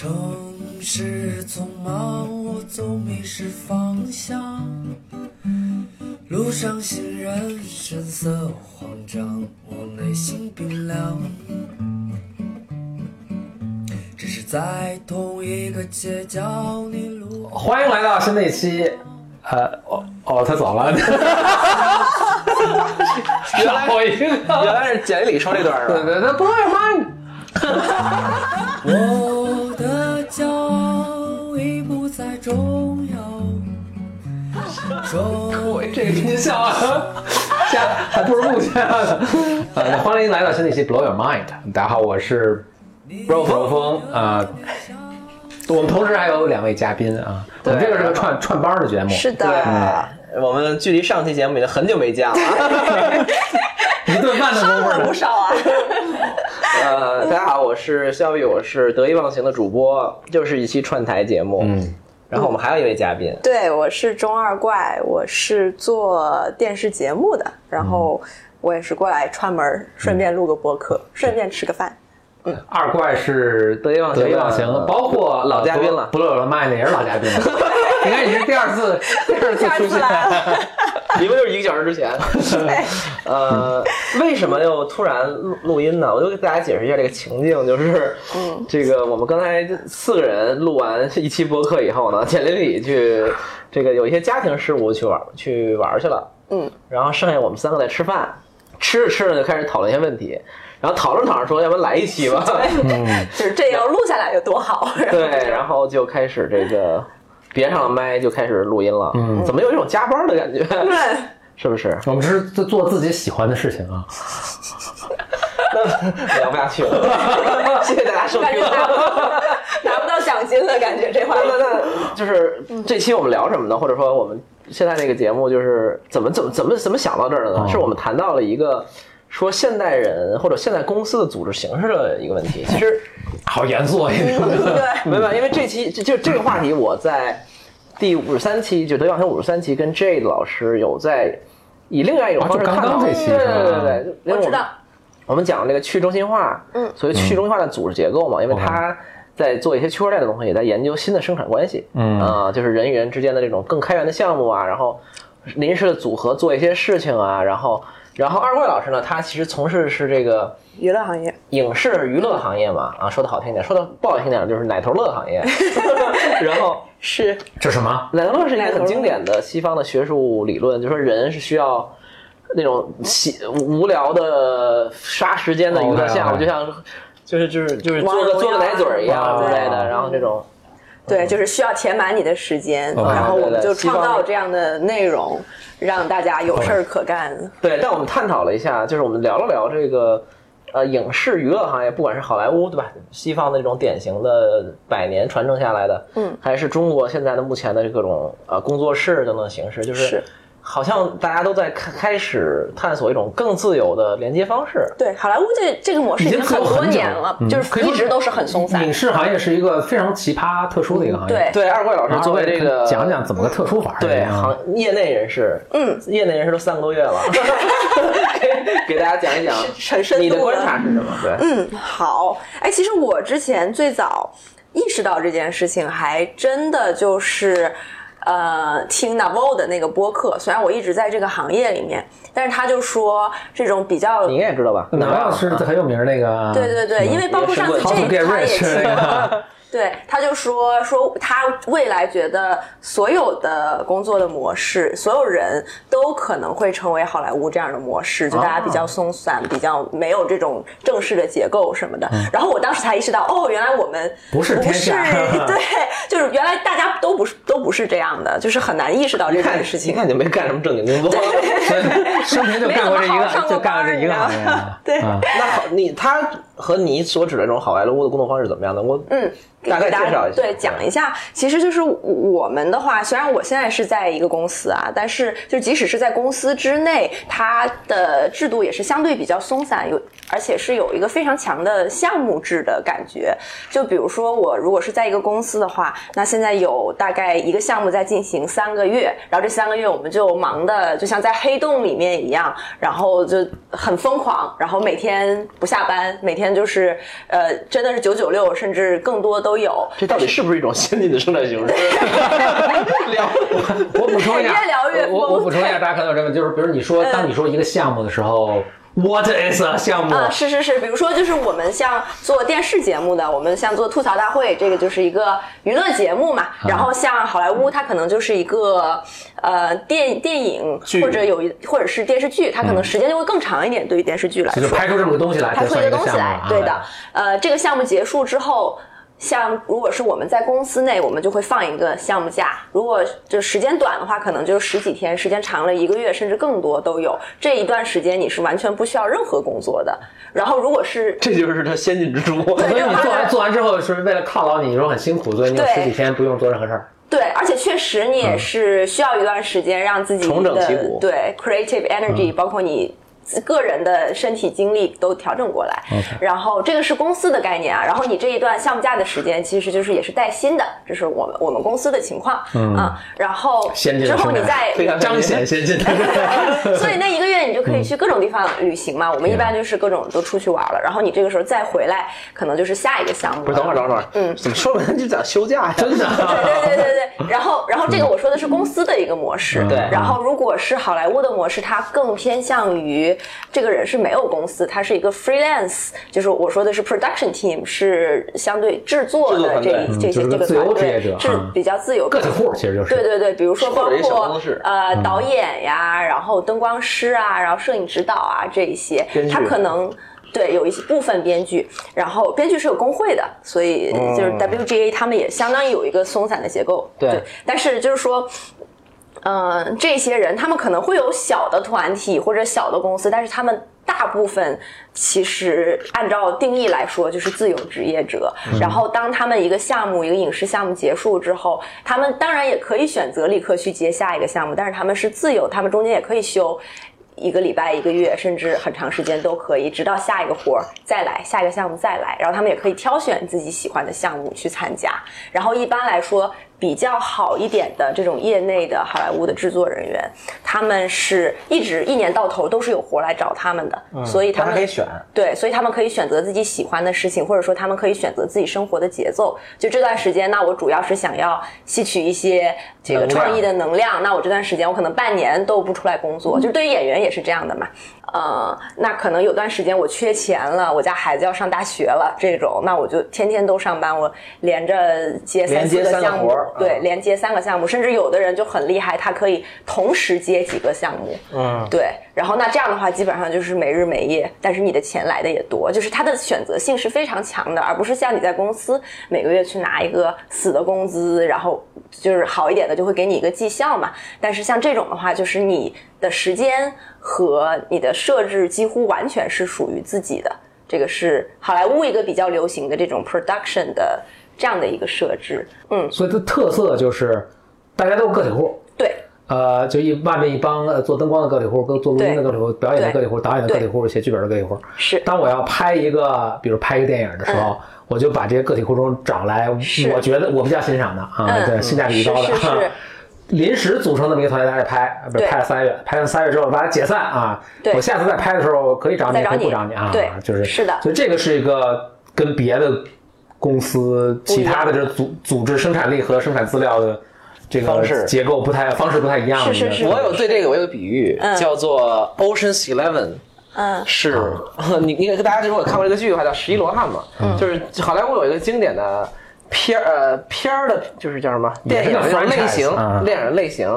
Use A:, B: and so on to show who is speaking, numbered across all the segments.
A: 城市匆忙，我总迷失方向。路上行人神色慌张，我内心冰凉。只是在同一个街角，你路
B: 欢迎来到新的一期，呃，哦哦，他走了，吓我一个，
C: 原来是简历里说这段是吧？
B: 对对对，不会吗？这个音效啊，加还不如不下呢。呃，欢迎来到新的一期 Blow Your Mind。大家好，我是 Bro 风风啊。我们同时还有两位嘉宾啊，我们这个是个串串班的节目，
D: 是的，
C: 对，我们距离上期节目已经很久没见了。
B: 一顿饭的功夫呢。
D: 不少啊。
C: 呃，大家好，我是肖宇，我是得意忘形的主播，就是一期串台节目。
B: 嗯，
C: 然后我们还有一位嘉宾，
D: 对，我是中二怪，我是做电视节目的，然后我也是过来串门儿，顺便录个播客，顺便吃个饭。
B: 二怪是
C: 得意忘形
B: 得意忘形，包括
C: 老嘉宾了
B: 不乐了麦那也是老嘉宾了。你看你是第二次，第二次出现。
D: 次来了，
C: 一共就是一个小时之前。呃，为什么又突然录录音呢？我就给大家解释一下这个情境，就是，
D: 嗯
C: 这个我们刚才四个人录完一期播客以后呢，简历里去这个有一些家庭事务去玩去玩去了，
D: 嗯，
C: 然后剩下我们三个在吃饭，吃着吃着就开始讨论一些问题，然后讨论讨论说，要不然来一期吧
D: 就是这要录下来有多好。
C: 对，然后就开始这个别上了麦，就开始录音了，嗯，怎么有一种加班的感觉？
D: 对，
C: 是不是？
B: 我们是在做自己喜欢的事情啊。
C: 那聊不下去了，谢谢大家收听。
D: 拿拿不到奖金的感觉，这话
C: 那那那就是这期我们聊什么呢？或者说我们现在这个节目就是怎么怎么怎么怎么想到这儿的呢？
B: 哦
C: 是我们谈到了一个说现代人或者现代公司的组织形式的一个问题。其实
B: 好严肃啊！
D: 对，
C: 没有，没有因为这期就就这个话题，我在第五十三期就德阳生五十三期跟 Jade 老师有在以另外一种方式
B: 看到刚
C: 探讨。
B: 刚这期
C: 对对对
D: 我知道。
C: 我们讲这个去中心化，
D: 嗯
C: 所谓去中心化的组织结构嘛，因为他在做一些区块链的东西，也在研究新的生产关系，
B: 嗯
C: 啊、就是人与人之间的这种更开源的项目啊，然后临时的组合做一些事情啊，然后然后二怪老师呢，他其实从事的是这个
D: 娱乐行业，
C: 影视娱乐行业嘛，啊，说的好听一点，说的不好听点就是奶头乐行业，然后
D: 是。
B: 这什么？
C: 奶头乐是一个很经典的西方的学术理论，就是说人是需要那种喜无聊的杀时间的娱乐项目就像就是就是就是做个做个奶嘴儿一样
D: 啊
C: 之类的，然后这种
D: 对，就是需要填满你的时间然后我们就创造这样的内容，让大家有事儿可干。
C: 对。但我们探讨了一下，就是我们聊了聊这个。呃，影视娱乐行业，不管是好莱坞，对吧？西方的这种典型的百年传承下来的，
D: 嗯，
C: 还是中国现在的目前的各种呃工作室等等形式，就是
D: 是
C: 好像大家都在开开始探索一种更自由的连接方式。
D: 对，好莱坞这这个模式已经很多年了，就是一直都是很松散
B: 影。视行业是一个非常奇葩、特殊的一个行业。
D: 对
C: 对，二怪老师作为这个
B: 讲讲怎么个特殊法？
C: 对
B: 啊
C: 行业内人士，
D: 嗯，
C: 业内人士都三个多月了，给给大家讲一讲
D: 很深
C: 你的观察是什么？对，
D: 嗯，好。哎，其实我之前最早意识到这件事情，还真的就是。呃，听 Navo 的那个播客，虽然我一直在这个行业里面，但是他就说这种比较
C: 你应该也知道吧？
B: 哪有是很有名那个？
D: 对对对，因为包括上次这他也
B: 那，个。
D: 对，他就说说他未来觉得所有的工作的模式，所有人都可能会成为好莱坞这样的模式，就大家比较松散，比较没有这种正式的结构什么的。然后我当时才意识到，哦，原来我们
B: 不是
D: 不是 对，就是原来大家都不是都不是这样的，就是很难意识到这件事情。
C: 看就没干什么正经工作。
B: 生平就干过这一个，就干过这一个行业。
D: 对
B: 啊
C: 那好，你他和你所指的这种好莱坞的工作方式怎么样呢？我
D: 嗯，
C: 大概介绍一下
D: 对，讲一下。其实就是我们的话，虽然我现在是在一个公司啊，但是就即使是在公司之内，它的制度也是相对比较松散，有而且是有一个非常强的项目制的感觉。就比如说我如果是在一个公司的话，那现在有大概一个项目在进行三个月，然后这三个月我们就忙的就像在黑洞里面一样，然后就很疯狂，然后每天不下班，每天天就是呃，真的是九九六，甚至更多都有。
C: 这到底是不是一种先进的生产形式？聊
B: 我补充一下，
D: 越聊越疯
B: 我我补充一下，大家可能有这个，就是比如你说，当你说一个项目的时候，What is a 项目？
D: 啊，是是是，比如说就是我们像做电视节目的，我们像做吐槽大会，这个就是一个娱乐节目嘛。然后像好莱坞，它可能就是一个呃电电影或者有一或者是电视剧，它可能时间就会更长一点。对于电视剧来说，
B: 就拍出这么个东西来，
D: 拍出一个东西来对的。呃，这个项目结束之后。像如果是我们在公司内，我们就会放一个项目假。如果就时间短的话，可能就是十几天；时间长了一个月甚至更多都有。这一段时间你是完全不需要任何工作的。然后如果是
C: 这就是它先进之处。
B: 所以你做完做完之后，是为了犒劳你，你说很辛苦，所以你有十几天不用做任何事儿。
D: 对，而且确实你也是需要一段时间让自己
C: 重整旗鼓
D: 对 creative energy，、包括你。个人的身体精力都调整过来然后这个是公司的概念啊，然后你这一段项目假的时间其实就是也是带薪的，这是我们我们公司的情况、啊。然后之后你再
C: 非常
B: 彰显先进。
D: 所以那一个月你就可以去各种地方旅行嘛。我们一般就是各种都出去玩了，然后你这个时候再回来，可能就是下一个项目了。
C: 不是，等会儿，等会儿，嗯，怎么说完就讲休假呀？
B: 真的，
D: 对对对对对，然后然后这个我说的是公司的一个模式，
C: 对
D: 然后如果是好莱坞的模式，它更偏向于这个人是没有公司，他是一个 freelance，就是我说的是 production team，是相对制作的这这些这个团队是
B: 嗯。
D: 比较自由。
B: 个体户其实就是。
D: 对对对，比如说包括呃导演呀，然后灯光师啊，然后摄影指导啊这一些他可能。对，有一些部分编剧，然后编剧是有工会的，所以就是 WGA 他们也相当于有一个松散的结构。
C: 对
D: 但是就是说，嗯、这些人他们可能会有小的团体或者小的公司，但是他们大部分其实按照定义来说就是自由职业者。然后当他们一个项目一个影视项目结束之后，他们当然也可以选择立刻去接下一个项目，但是他们是自由，他们中间也可以休。一个礼拜、一个月，甚至很长时间都可以，直到下一个活儿再来，下一个项目再来，然后他们也可以挑选自己喜欢的项目去参加。然后一般来说，比较好一点的这种业内的好莱坞的制作人员，他们是一直一年到头都是有活来找他们的，所以他们
C: 可以选。
D: 对，所以他们可以选择自己喜欢的事情，或者说他们可以选择自己生活的节奏。就这段时间，那我主要是想要吸取一些这个创意的能量。那我这段时间，我可能半年都不出来工作。就对于演员也是这样的嘛。呃，那可能有段时间我缺钱了，我家孩子要上大学了，这种，那我就天天都上班，我连着接三四个项目，对，
C: 嗯
D: 连接三个项目，甚至有的人就很厉害，他可以同时接几个项目。
C: 嗯，
D: 对，然后那这样的话，基本上就是没日没夜，但是你的钱来的也多，就是他的选择性是非常强的，而不是像你在公司每个月去拿一个死的工资，然后就是好一点的就会给你一个绩效嘛。但是像这种的话，就是你的时间和你的设置几乎完全是属于自己的。这个是好莱坞一个比较流行的这种 production 的这样的一个设置。嗯，
B: 所以它特色就是大家都是个体户。
D: 对，
B: 呃，就一外面一帮呃做灯光的个体户，跟做录音的个体户，表演的个体户，导演的个体户，写剧本的个体户。
D: 是
B: 当我要拍一个，比如拍一个电影的时候，我就把这些个体户中找来，我觉得我比较欣赏的啊，
D: 嗯
B: 对，性价比高的。
D: 是是是
B: 临时组成这么一个团队在这拍，不是拍了三月，拍完三月之后把它解散啊。
D: 对。
B: 我下次再拍的时候可以找你，
D: 再找你。
B: 可以不找你啊。
D: 对
B: 就是。
D: 是的。
B: 所以这个是一个跟别的公司其他的这组组织生产力和生产资料的这个
C: 方式。
B: 结构不太方式不太一样的一个。
D: 是。是是
C: 我有对这个我有个比喻，
D: 嗯。
C: 叫做 Ocean's Eleven。
D: 嗯。
C: 是，你你给大家如果看过这个剧的话，叫《十一罗汉》嘛，就是好莱坞有一个经典的片儿呃片儿的，就是叫什么？电影类型
B: 啊，
C: 电影类型，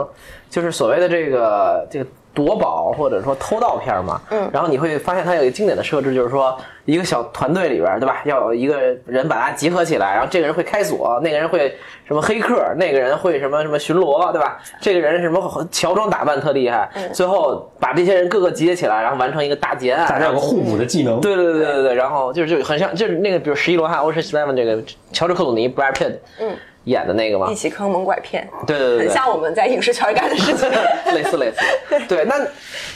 C: 就是所谓的这个这个夺宝或者说偷盗片嘛。嗯，然后你会发现它有一个经典的设置，就是说一个小团队里边，对吧？要有一个人把它集合起来，然后这个人会开锁，那个人会什么黑客，那个人会什么什么巡逻，对吧？这个人什么乔装打扮特厉害，最后把这些人各个集结起来，然后完成一个大劫案，
B: 大家有个互补的技能。
C: 对对对对对对，然后就是就很像，就是那个比如《十一罗汉》Ocean's Eleven 这个乔治克鲁尼 Brad Pitt
D: 嗯
C: 演的那个吗
D: 一，起坑蒙拐骗，
C: 对对对对，
D: 很像我们在影视圈干的事情。
C: 类似类似。对，那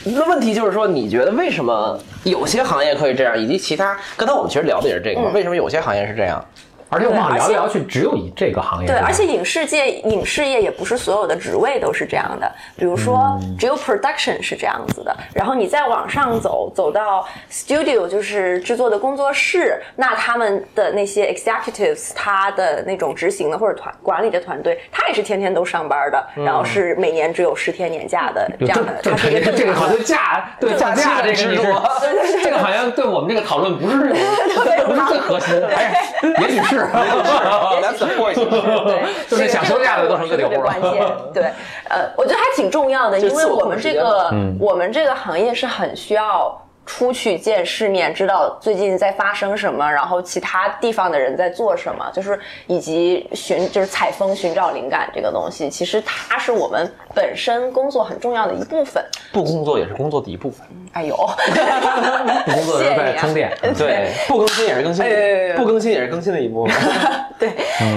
C: 那问题就是说，你觉得为什么有些行业可以这样，以及其他刚才我们其实聊的也是这个嘛？为什么有些行业是这样？
B: 而且我们聊来聊去，只有以这个行业
D: 对，而且影视界、影视业也不是所有的职位都是这样的。比如说，
B: 嗯
D: 只有 production 是这样子的，然后你再往上走，走到 studio 就是制作的工作室，那他们的那些 executives，他的那种执行的或者团管理的团队，他也是天天都上班的，然后是每年只有十天年假的这样的，
B: 这
D: 他是一个正
B: 这个好像假对
C: 假
B: 假这个
C: 制度
B: 这个好像对我们这个讨论不是 不是最核心的，哎，也许是，
C: That's the point。
D: 对，
B: 就是
D: 这个
B: 想休假的都成个体户了
D: 特别关键。对，呃，我觉得还挺重要的，因为我们这个我们这个行业是很需要。出去见世面，知道最近在发生什么，然后其他地方的人在做什么，就是以及寻就是采风寻找灵感这个东西，其实它是我们本身工作很重要的一部分。
C: 不工作也是工作的一部分。
D: 哎呦，
B: 不工作是在充电。
C: 对，不更新也是更新不更新也是更新的一部分。
D: 对，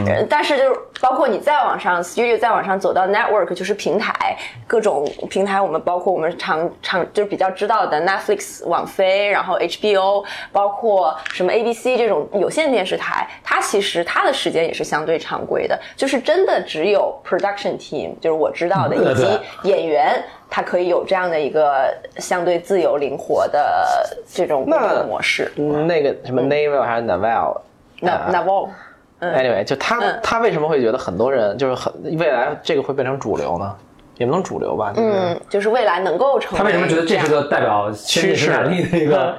D: 呃但是就是包括你再往上，studio 再往上走到 network，就是平台，各种平台，我们包括我们常常就是比较知道的 Netflix、网飞，然后 HBO，包括什么 ABC 这种有线电视台，它其实它的时间也是相对常规的，就是真的只有 production team，就是我知道的，
B: 嗯
D: 以及演员。他可以有这样的一个相对自由灵活的这种工作模式。
C: 那个什么 Naval 还是
D: Naval，Naval。
C: Anyway，就他
D: 嗯
C: 他为什么会觉得很多人就是很未来这个会变成主流呢？也不能主流吧，就是
D: 嗯，就是未来能够成为
B: 他为什么觉得这是个代表趋势能 力的一个？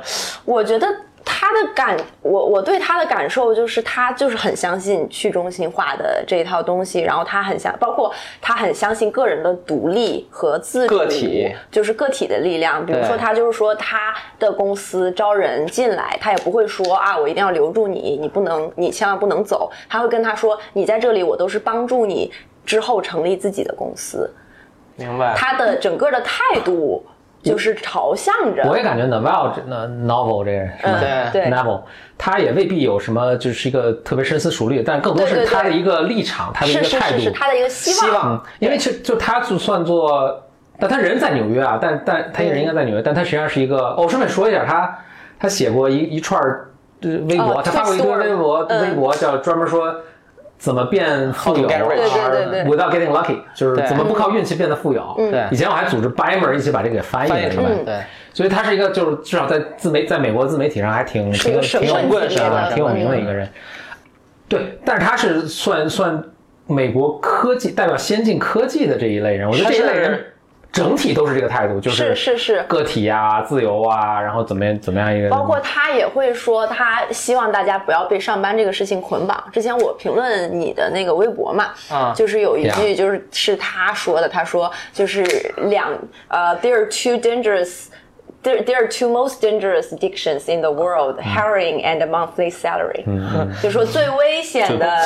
D: 我觉得他的感，我我对他的感受就是，他就是很相信去中心化的这一套东西，然后他很相，包括他很相信个人的独立和自主，
C: 个体
D: 就是个体的力量。比如说，他就是说他的公司招人进来，他也不会说啊，我一定要留住你，你不能，你千万不能走。他会跟他说，你在这里，我都是帮助你之后成立自己的公司。
C: 明白。
D: 他的整个的态度就是朝向着，
B: 我也感觉 Novel 这那 novel 这个人是吧？
D: 嗯对
B: novel，他也未必有什么就是一个特别深思熟虑，但更多是
D: 对对对
B: 他的一个立场，他的一个态度。
D: 是是是他的一个希望。
C: 希望
B: 因为就就他就算做，但他人在纽约啊，但但他人应该在纽约，但他实际上是一个。哦，我顺便说一下，他他写过一一串微博，
D: 哦
B: 他发过一堆微博，
D: 嗯
B: 微博叫专门说。怎么变富有
D: 对对对对
B: ，without getting lucky，就是怎么不靠运气变得富有。
C: 对。
B: 以前我还组织 Bimer 一起把这个给翻译了出来。
C: 对，
B: 所以他是一个，就是至少在自媒在美国自媒体上还挺挺挺有
D: 神棍级别的
B: 啊挺有名的一个人。对，但是他是算算美国科技代表先进科技的这一类人，我觉得这一类人整体都是这个态度，就是
D: 是是
B: 个体呀、自由啊，然后怎么样怎么样一个，
D: 包括他也会说，他希望大家不要被上班这个事情捆绑。之前我评论你的那个微博嘛，
C: 啊
D: 就是有一句就是是他说的，他说就是两呃，there are two dangerous。There, there are two most dangerous addictions in the world: heroin and monthly salary。就说最危险的，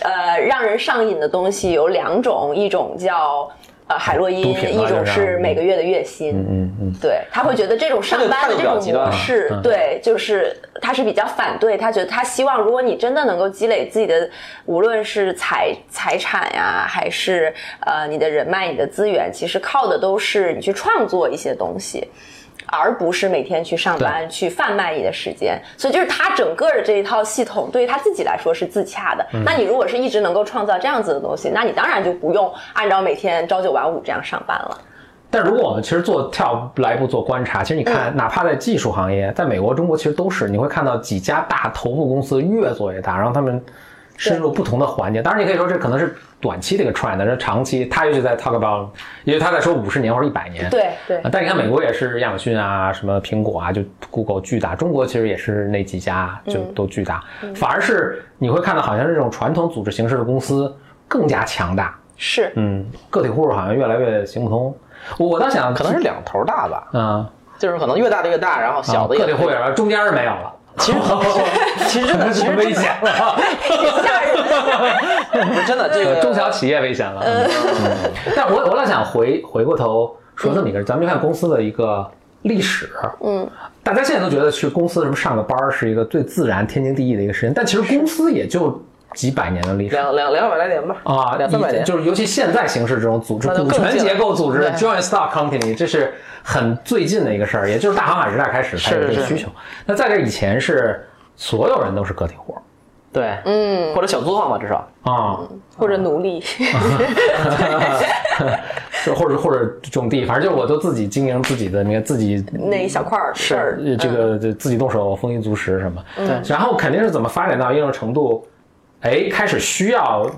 D: 呃，让人上瘾的东西有两种，一种叫呃海洛因，一种
B: 是
D: 是每个月的月薪。
B: 嗯嗯，
D: 对他会觉得这种上班的这种模式，对，就是他是比较反对。他觉得他希望，如果你真的能够积累自己的，无论是财财产呀，还是呃你的人脉、你的资源，其实靠的都是你去创作一些东西。而不是每天去上班去贩卖你的时间，所以就是他整个的这一套系统对于他自己来说是自洽的。那你如果是一直能够创造这样子的东西，那你当然就不用按照每天朝九晚五这样上班了。
B: 但如果我们其实做跳来一步做观察，其实你看，哪怕在技术行业，在美国、中国其实都是，你会看到几家大头部公司越做越大，然后他们深入不同的环节。当然，你可以说这可能是短期的一个 trend，但是长期他尤其在 talk about，因为他在说五十年或者一百年。
D: 对对
B: 啊，但你看美国也是亚马逊啊，什么苹果啊，就 Google 巨大。中国其实也是那几家就都巨大，反而是你会看到好像是这种传统组织形式的公司更加强大。
D: 是，
B: 嗯，个体户好像越来越行不通。我我倒想
C: 可能是两头大吧，
B: 嗯，
C: 就是可能越大的越大，然后小的也
B: 个体户也是，中间是没有了。
C: 其实其实真的 其实
B: 危险了，
D: 吓人。
C: 不是真的这个
B: 中小企业危险了。嗯但我我老想回回过头说这么一个人，咱们就看公司的一个历史。嗯，大家现在都觉得去公司什么上个班儿是一个最自然、天经地义的一个事情，但其实公司也就几百年的历史。
C: 两两两百来年吧，
B: 啊，
C: 两三百年，
B: 就是尤其现在形式这种组织，股权结构组织 （joint stock company），这是很最近的一个事儿，也就是大航海时代开始才有这个需求。那在这以前是所有人都是个体户，
C: 对，
D: 嗯，
C: 或者小作坊吧，至少。
B: 啊，
D: 或者奴隶，
B: 就 或者或者种地，反正就是我都自己经营自己的那个自己
D: 那一小块儿事儿，
B: 呃这个就自己动手丰衣足食什么，
C: 对。
B: 然后肯定是怎么发展到一定程度，哎，开始需要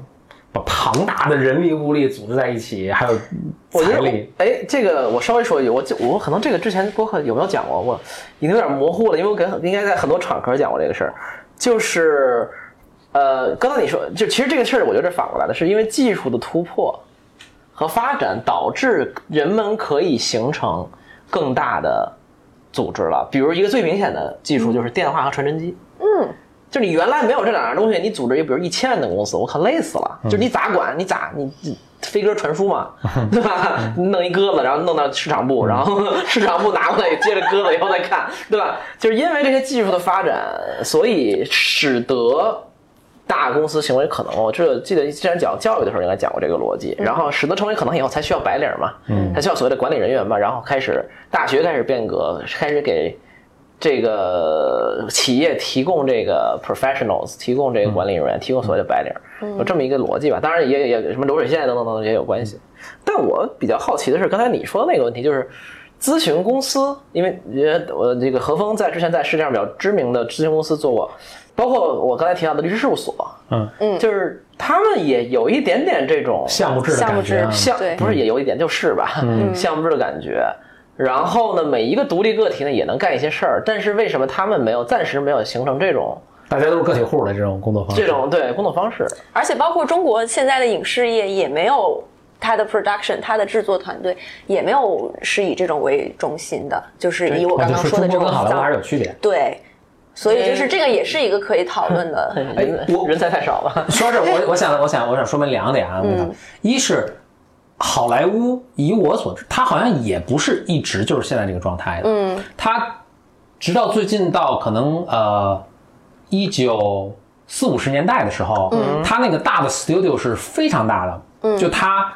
B: 把庞大的人力物力组织在一起，还有财力，，
C: 哎，这个我稍微说一句，我就我可能这个之前播客有没有讲过，我已经有点模糊了，因为我给应该在很多场合讲过这个事儿，就是呃，刚才你说，就其实这个事儿，我觉得是反过来的，是因为技术的突破和发展导致人们可以形成更大的组织了。比如一个最明显的技术就是电话和传真机，
D: 嗯，
C: 就是你原来没有这两样东西，你组织一个比如一千人的公司，我靠累死了。就是你咋管？你咋你你飞鸽传书嘛，对吧？弄一鸽子，然后弄到市场部，然后 市场部拿过来接着鸽子以后再看，对吧？就是因为这些技术的发展，所以使得大公司行为可能。我这记得之前讲教育的时候应该讲过这个逻辑，然后使得成为可能以后才需要白领嘛，嗯，才需要所谓的管理人员嘛，然后开始大学开始变革，开始给。这个企业提供这个 professionals，提供这个管理人员，提供所谓的白领，有这么一个逻辑吧。当然也也什么流水线等等等等也有关系。但我比较好奇的是，刚才你说的那个问题，就是咨询公司，因为呃我这个何峰在之前在世界上比较知名的咨询公司做过，包括我刚才提到的律师事务所，
B: 嗯。
D: 嗯。
C: 就是他们也有一点点这种
B: 项目制的
D: 项目
B: 感觉。啊，
D: 制
C: 像
D: 对
C: 不是也有一点就是吧，项目制的感觉。然后呢，每一个独立个体呢也能干一些事儿，但是为什么他们没有暂时没有形成这种
B: 大家都是个体户的这种工作方式，
C: 这种对工作方式？
D: 而且包括中国现在的影视业也没有它的 production，它的制作团队也没有是以这种为中心的，就是以我刚刚说的这种
B: 好莱坞还是有区别。
D: 对，所以就是这个也是一个可以讨论的。
B: 哎
C: 人
B: 我
C: 人才太少了。
B: 说这，我 我想我想我想说明两点啊，
D: 嗯
B: 一是好莱坞，以我所知，他好像也不是一直就是现在这个状态的，
D: 嗯，
B: 他直到最近到可能呃一九四五十年代的时候，嗯，它那个大的 studio 是非常大的，嗯，就他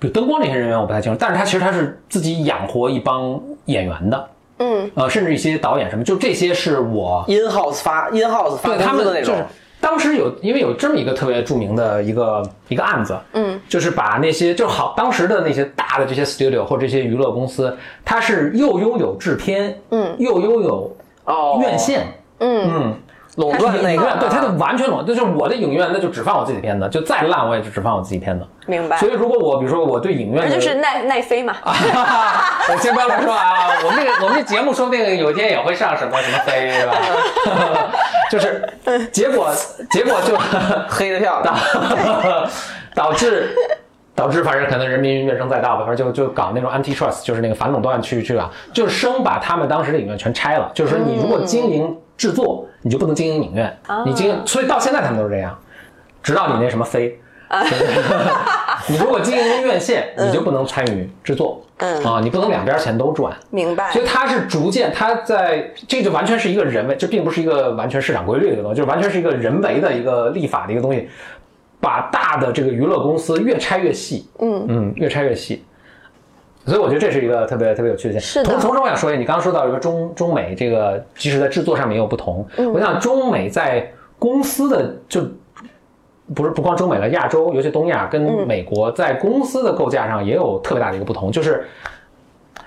B: 比如灯光这些人员我不太清楚，但是他其实他是自己养活一帮演员的，
D: 嗯，
B: 呃，甚至一些导演什么，就这些是我
C: in house 发 in house 发
B: 对他
C: 工资的那种。
B: 就是，当时有，因为有这么一个特别著名的一个一个案子，
D: 嗯，
B: 就是把那些就好当时的那些大的这些 studio 或者这些娱乐公司，它是又拥有制片，
D: 嗯，
B: 又拥有
C: 哦。
B: 院线，
D: 嗯，
B: 嗯，
C: 垄断
B: 对，他就完全垄断，就是我的影院那就只放我自己的片子，就再烂我也就只放我自己片子。
D: 明白
B: 所。以如果我比如说我对影院的，
D: 这就是奈奈飞嘛，
B: 我先不要乱说啊，我们这个 我们这节目说不定有一天也会上什么什么飞，是吧？就是结果结果就
C: 黑的票导。
B: 导致导致反正可能人民怨声载道吧，反正就就搞那种 antitrust，就是那个反垄断去去啊，就是生把他们当时的影院全拆了。就是说你如果经营制作，你就不能经营影院，你经营，所以到现在他们都是这样，直到你那什么飞。你如果经营院线，你就不能参与制作，
D: 嗯。
B: 啊，你不能两边钱都赚，
D: 明白。
B: 所。以它是逐渐，它在这就完全是一个人为，这并不是一个完全市场规律的东西，就完全是一个人为的一个立法的一个东西，把大的这个娱乐公司越拆越细，
D: 嗯。
B: 嗯，越拆越细。所以我觉得这是一个特别特别有趣的现象。
D: 是的
B: 同同时，我想说一下，你刚刚说到一个中中美这个，即使在制作上面也有不同。
D: 嗯
B: 我想中美在公司的就不是不光中美了，亚洲尤其东亚跟
D: 嗯
B: 美国在公司的构架上也有特别大的一个不同，就是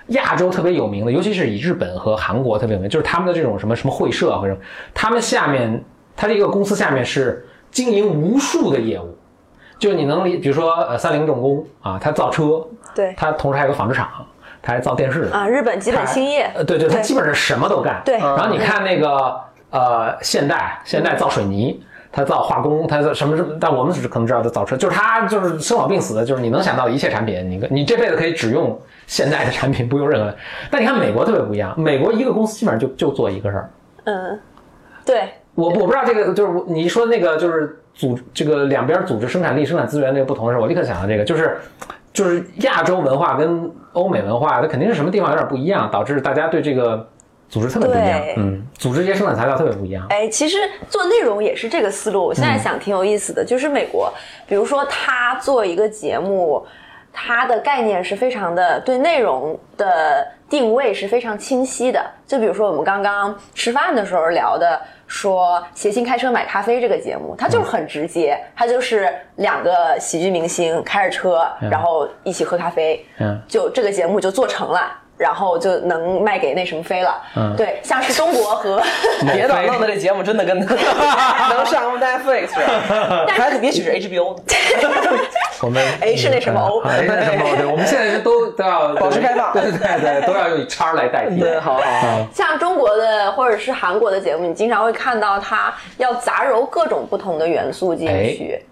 B: 亚洲特别有名的，尤其是以日本和韩国特别有名，就是他们的这种什么什么会社或者什么他们下面，它这个公司下面是经营无数的业务，就你能理，比如说呃三菱重工啊，它造车，
D: 对。
B: 它同时还有个纺织厂，它还造电视。
D: 啊，日本基本兴业，
B: 呃，对对，它基本上什么都干。
D: 对。
B: 然后你看那个呃，现代，现代造水泥，它造化工，它造什么什么，但我们只可能知道它造车，就是它就是生老病死的，就是你能想到的一切产品，你你这辈子可以只用现代的产品，不用任何。但你看美国特别不一样，美国一个公司基本上就就做一个事儿。
D: 嗯，对，
B: 我我不知道这个就是我你说那个就是组这个两边组织生产力、生产资源这个不同的时候，我立刻想到这个，就是就是亚洲文化跟欧美文化，它肯定是什么地方有点不一样，导致大家对这个组织特别不一样。嗯，组织这些生产材料特别不一样。
D: 哎，其实做内容也是这个思路。我现在想挺有意思的，就是美国，比如说他做一个节目。它的概念是非常的对内容的定位是非常清晰的。就比如说我们刚刚吃饭的时候聊的，说谐星开车买咖啡这个节目，它就是很直接，它就是两个喜剧明星开着车，然后一起喝咖啡，
B: 嗯
D: 就这个节目就做成了。然后就能卖给那什么飞了，
B: 嗯
D: 对，像是中国和
C: 别的弄的这节目真的跟 能上 Netflix 似的，还也许是 HBO 呢。
B: 我们
D: H 那什么 O
B: 哎，那什么 O，对，我们现在是都都要
C: 保持开放
B: 对对对，都要用叉来代替。
C: 对，好好好。
D: 像中国的或者是韩国的节目，你经常会看到它要杂糅各种不同的元素进去。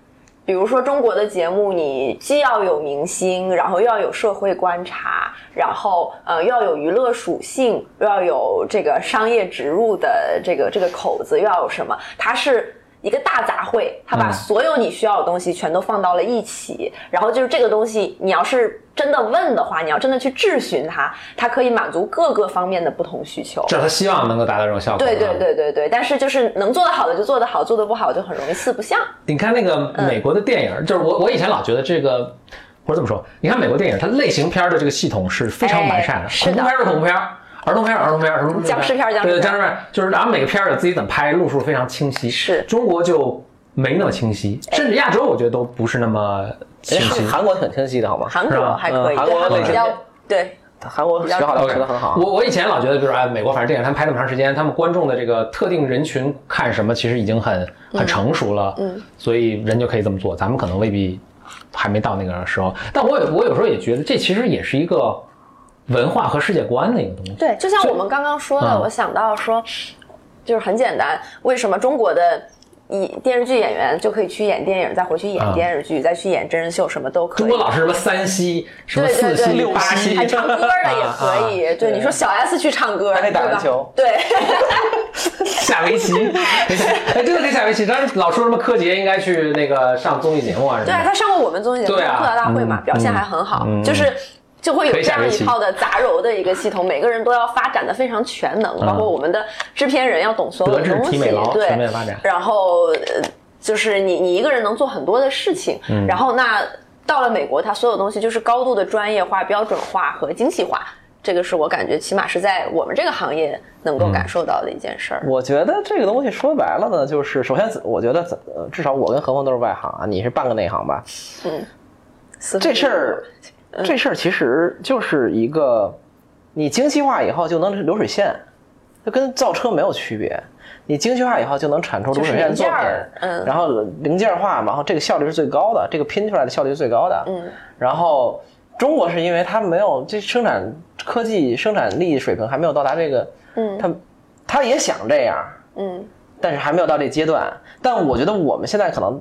D: 比如说中国的节目，你既要有明星，然后又要有社会观察，然后呃又要有娱乐属性，又要有这个商业植入的这个这个口子，又要有什么？它是。一个大杂烩，它把
B: 嗯
D: 所有你需要的东西全都放到了一起，然后就是这个东西，你要是真的问的话，你要真的去质询它，它可以满足各个方面的不同需求。
B: 这是他希望能够达到这种效果。
D: 对对。对对对，但是就是能做得好的就做得好，做得不好就很容易四不像。
B: 你看那个美国的电影，就是我我以前老觉得这个，或者这么说，你看美国电影，它类型片的这个系统是非常完善的，
D: 哎是的
B: 恐怖片是恐怖片。儿童片儿，儿童片儿，什么
D: 僵尸片儿僵尸片儿。
B: 对僵尸片儿，就是咱们每个片儿有自己怎么拍，路数非常清晰。
D: 是。
B: 中国就没那么清晰，甚至亚洲我觉得都不是那么清晰。
C: 韩国挺清晰的好吗？
D: 韩国还可以，
C: 嗯韩
D: 对
C: 国
D: 比较对，
C: 韩国学好了，学的很好。
B: 我我以前老觉得，比如说哎，美国反正电影他们拍那么长时间，他们观众的这个特定人群看什么，其实已经很很成熟了，
D: 嗯，
B: 所以人就可以这么做。咱们可能未必还没到那个时候，但我有我有时候也觉得，这其实也是一个文化和世界观的一个东西。
D: 对，就像我们刚刚说的，
B: 嗯
D: 我想到说，就是很简单，为什么中国的以电视剧演员就可以去演电影，再回去演
B: 嗯
D: 电视剧，再去演真人秀，什么都可以。
B: 中国老是什么三西、什么
D: 对对对，
B: 四西、八西，
D: 还唱歌的也可以。对，你说小 S 去唱歌，
C: 还可以打篮球
D: 对，
B: 下围棋，哎，真的可以下围棋。当时老说什么柯洁应该去那个上综艺节目啊什么
D: 对啊，他上过我们综艺节目《吐槽大会》嘛，
B: 嗯
D: 表现还很好，就是。就会有这样一套的杂糅的一个系统，每个人都要发展的非常全能，包括我们的制片人要懂所有的东西对。
B: 全面发展，
D: 然后呃就是你你一个人能做很多的事情，
B: 嗯。
D: 然后那到了美国，它所有东西就是高度的专业化、标准化和精细化，这个是我感觉起码是在我们这个行业能够感受到的一件事儿。
C: 我觉得这个东西说白了呢，就是首先，我觉得至少我跟何峰都是外行啊，你是半个内行吧？
D: 嗯。
C: 这事儿，这事儿其实就是一个，你精细化以后就能流水线，就跟造车没有区别。你精细化以后就能产出流水线作品
D: 嗯
C: 然后零件化嘛，然后这个效率是最高的，这个拼出来的效率是最高的。
D: 嗯，
C: 然后中国是因为它没有这生产科技生产力水平还没有到达这个，
D: 嗯
C: 它它也想这样，
D: 嗯
C: 但是还没有到这阶段。但我觉得我们现在可能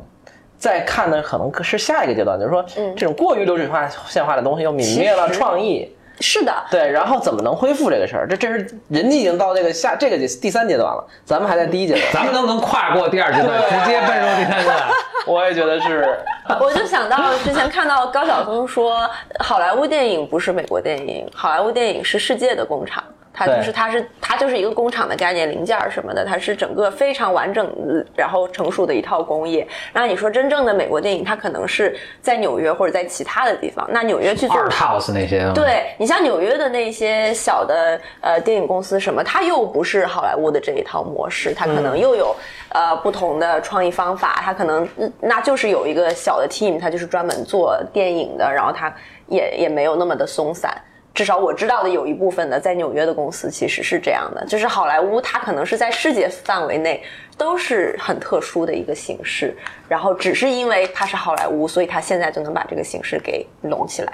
C: 在看的可能是下一个阶段，就是说，
D: 嗯
C: 这种过于流水化、线化的东西又泯灭了创意。
D: 是的，
C: 对，然后怎么能恢复这个事儿？这这是人家已经到这个下这个第三阶段了，咱们还在第一阶段。
B: 咱们能不能跨过第二阶段，直接奔入第三阶段？
C: 我也觉得是，
D: 我就想到之前看到高晓松说，好莱坞电影不是美国电影，好莱坞电影是世界的工厂。它就是它是它就是一个工厂的概念，零件儿什么的，它是整个非常完整呃然后成熟的一套工业。那你说真正的美国电影，它可能是在纽约或者在其他的地方。那纽约去做
B: Art House 那些，，
D: 对你像纽约的那些小的呃电影公司什么，它又不是好莱坞的这一套模式，它可能又有、呃不同的创意方法，它可能嗯那就是有一个小的 team，它就是专门做电影的，然后它也也没有那么的松散。至少我知道的有一部分的在纽约的公司其实是这样的，就是好莱坞它可能是在世界范围内都是很特殊的一个形式，然后只是因为它是好莱坞，所以它现在就能把这个形式给拢起来。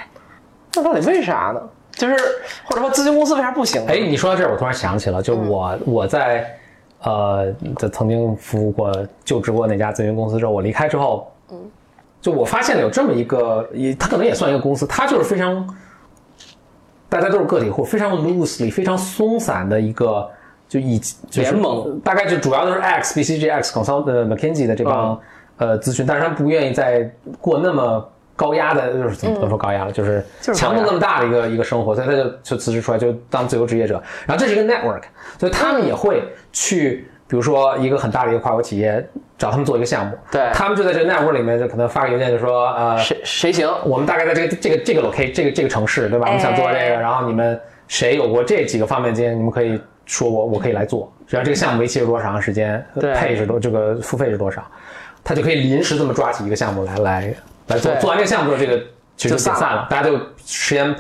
C: 那到底为啥呢？就是或者说咨询公司为啥不行呢？
B: 哎，你说到这儿，我突然想起了，就我、我在呃，在曾经服务过、就职过那家咨询公司之后，我离开之后，嗯，就我发现了有这么一个，也它可能也算一个公司，它就是非常，大家都是个体户，非常 loosely、非常松散的一个，就以就是
C: 联盟
B: 大概就主要都是 X、BCG、X Consult、呃 McKinsey 的这帮、呃咨询，但是他们不愿意再过那么。高压的，就是怎么说高压了，就是
C: 就是
B: 强度那么大的一个一个生活，所以他就就辞职出来，就当自由职业者。然后这是一个 network，所以他们也会去比如说一个很大的一个跨国企业找他们做一个项目，
C: 对
B: 他们就在这个 network 里面就可能发个邮件就说，呃，
C: 谁谁行？
B: 我们大概在这个这个这个 location 这个这个城市，对吧？我们想做这
D: 哎
B: 个，然后你们谁有过这几个方面经验，你们可以说我我可以来做。只要这个项目为期是多长时间，
C: 对
B: 配是多这个付费是多少，他就可以临时这么抓起一个项目来来来做。做完这个项目之后，这个其实
C: 就散了
B: 解散了，大家就时间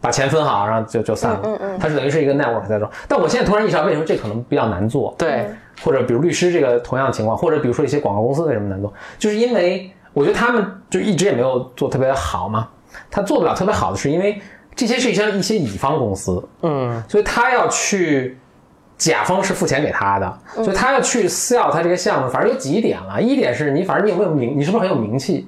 B: 把钱分好，然后就就散了。嗯嗯它是等于是一个 network 在做。但我现在突然意识到，为什么这可能比较难做？
C: 对，
B: 或者比如律师这个同样的情况，或者比如说一些广告公司为什么难做，就是因为我觉得他们就一直也没有做特别好嘛。他做不了特别好的是因为这些是一些一些乙方公司，
C: 嗯，
B: 所以他要去甲方是付钱给他的，所以他要去 sell 他这个项目，反正有几点了。一点是你反正你有没有名，你是不是很有名气？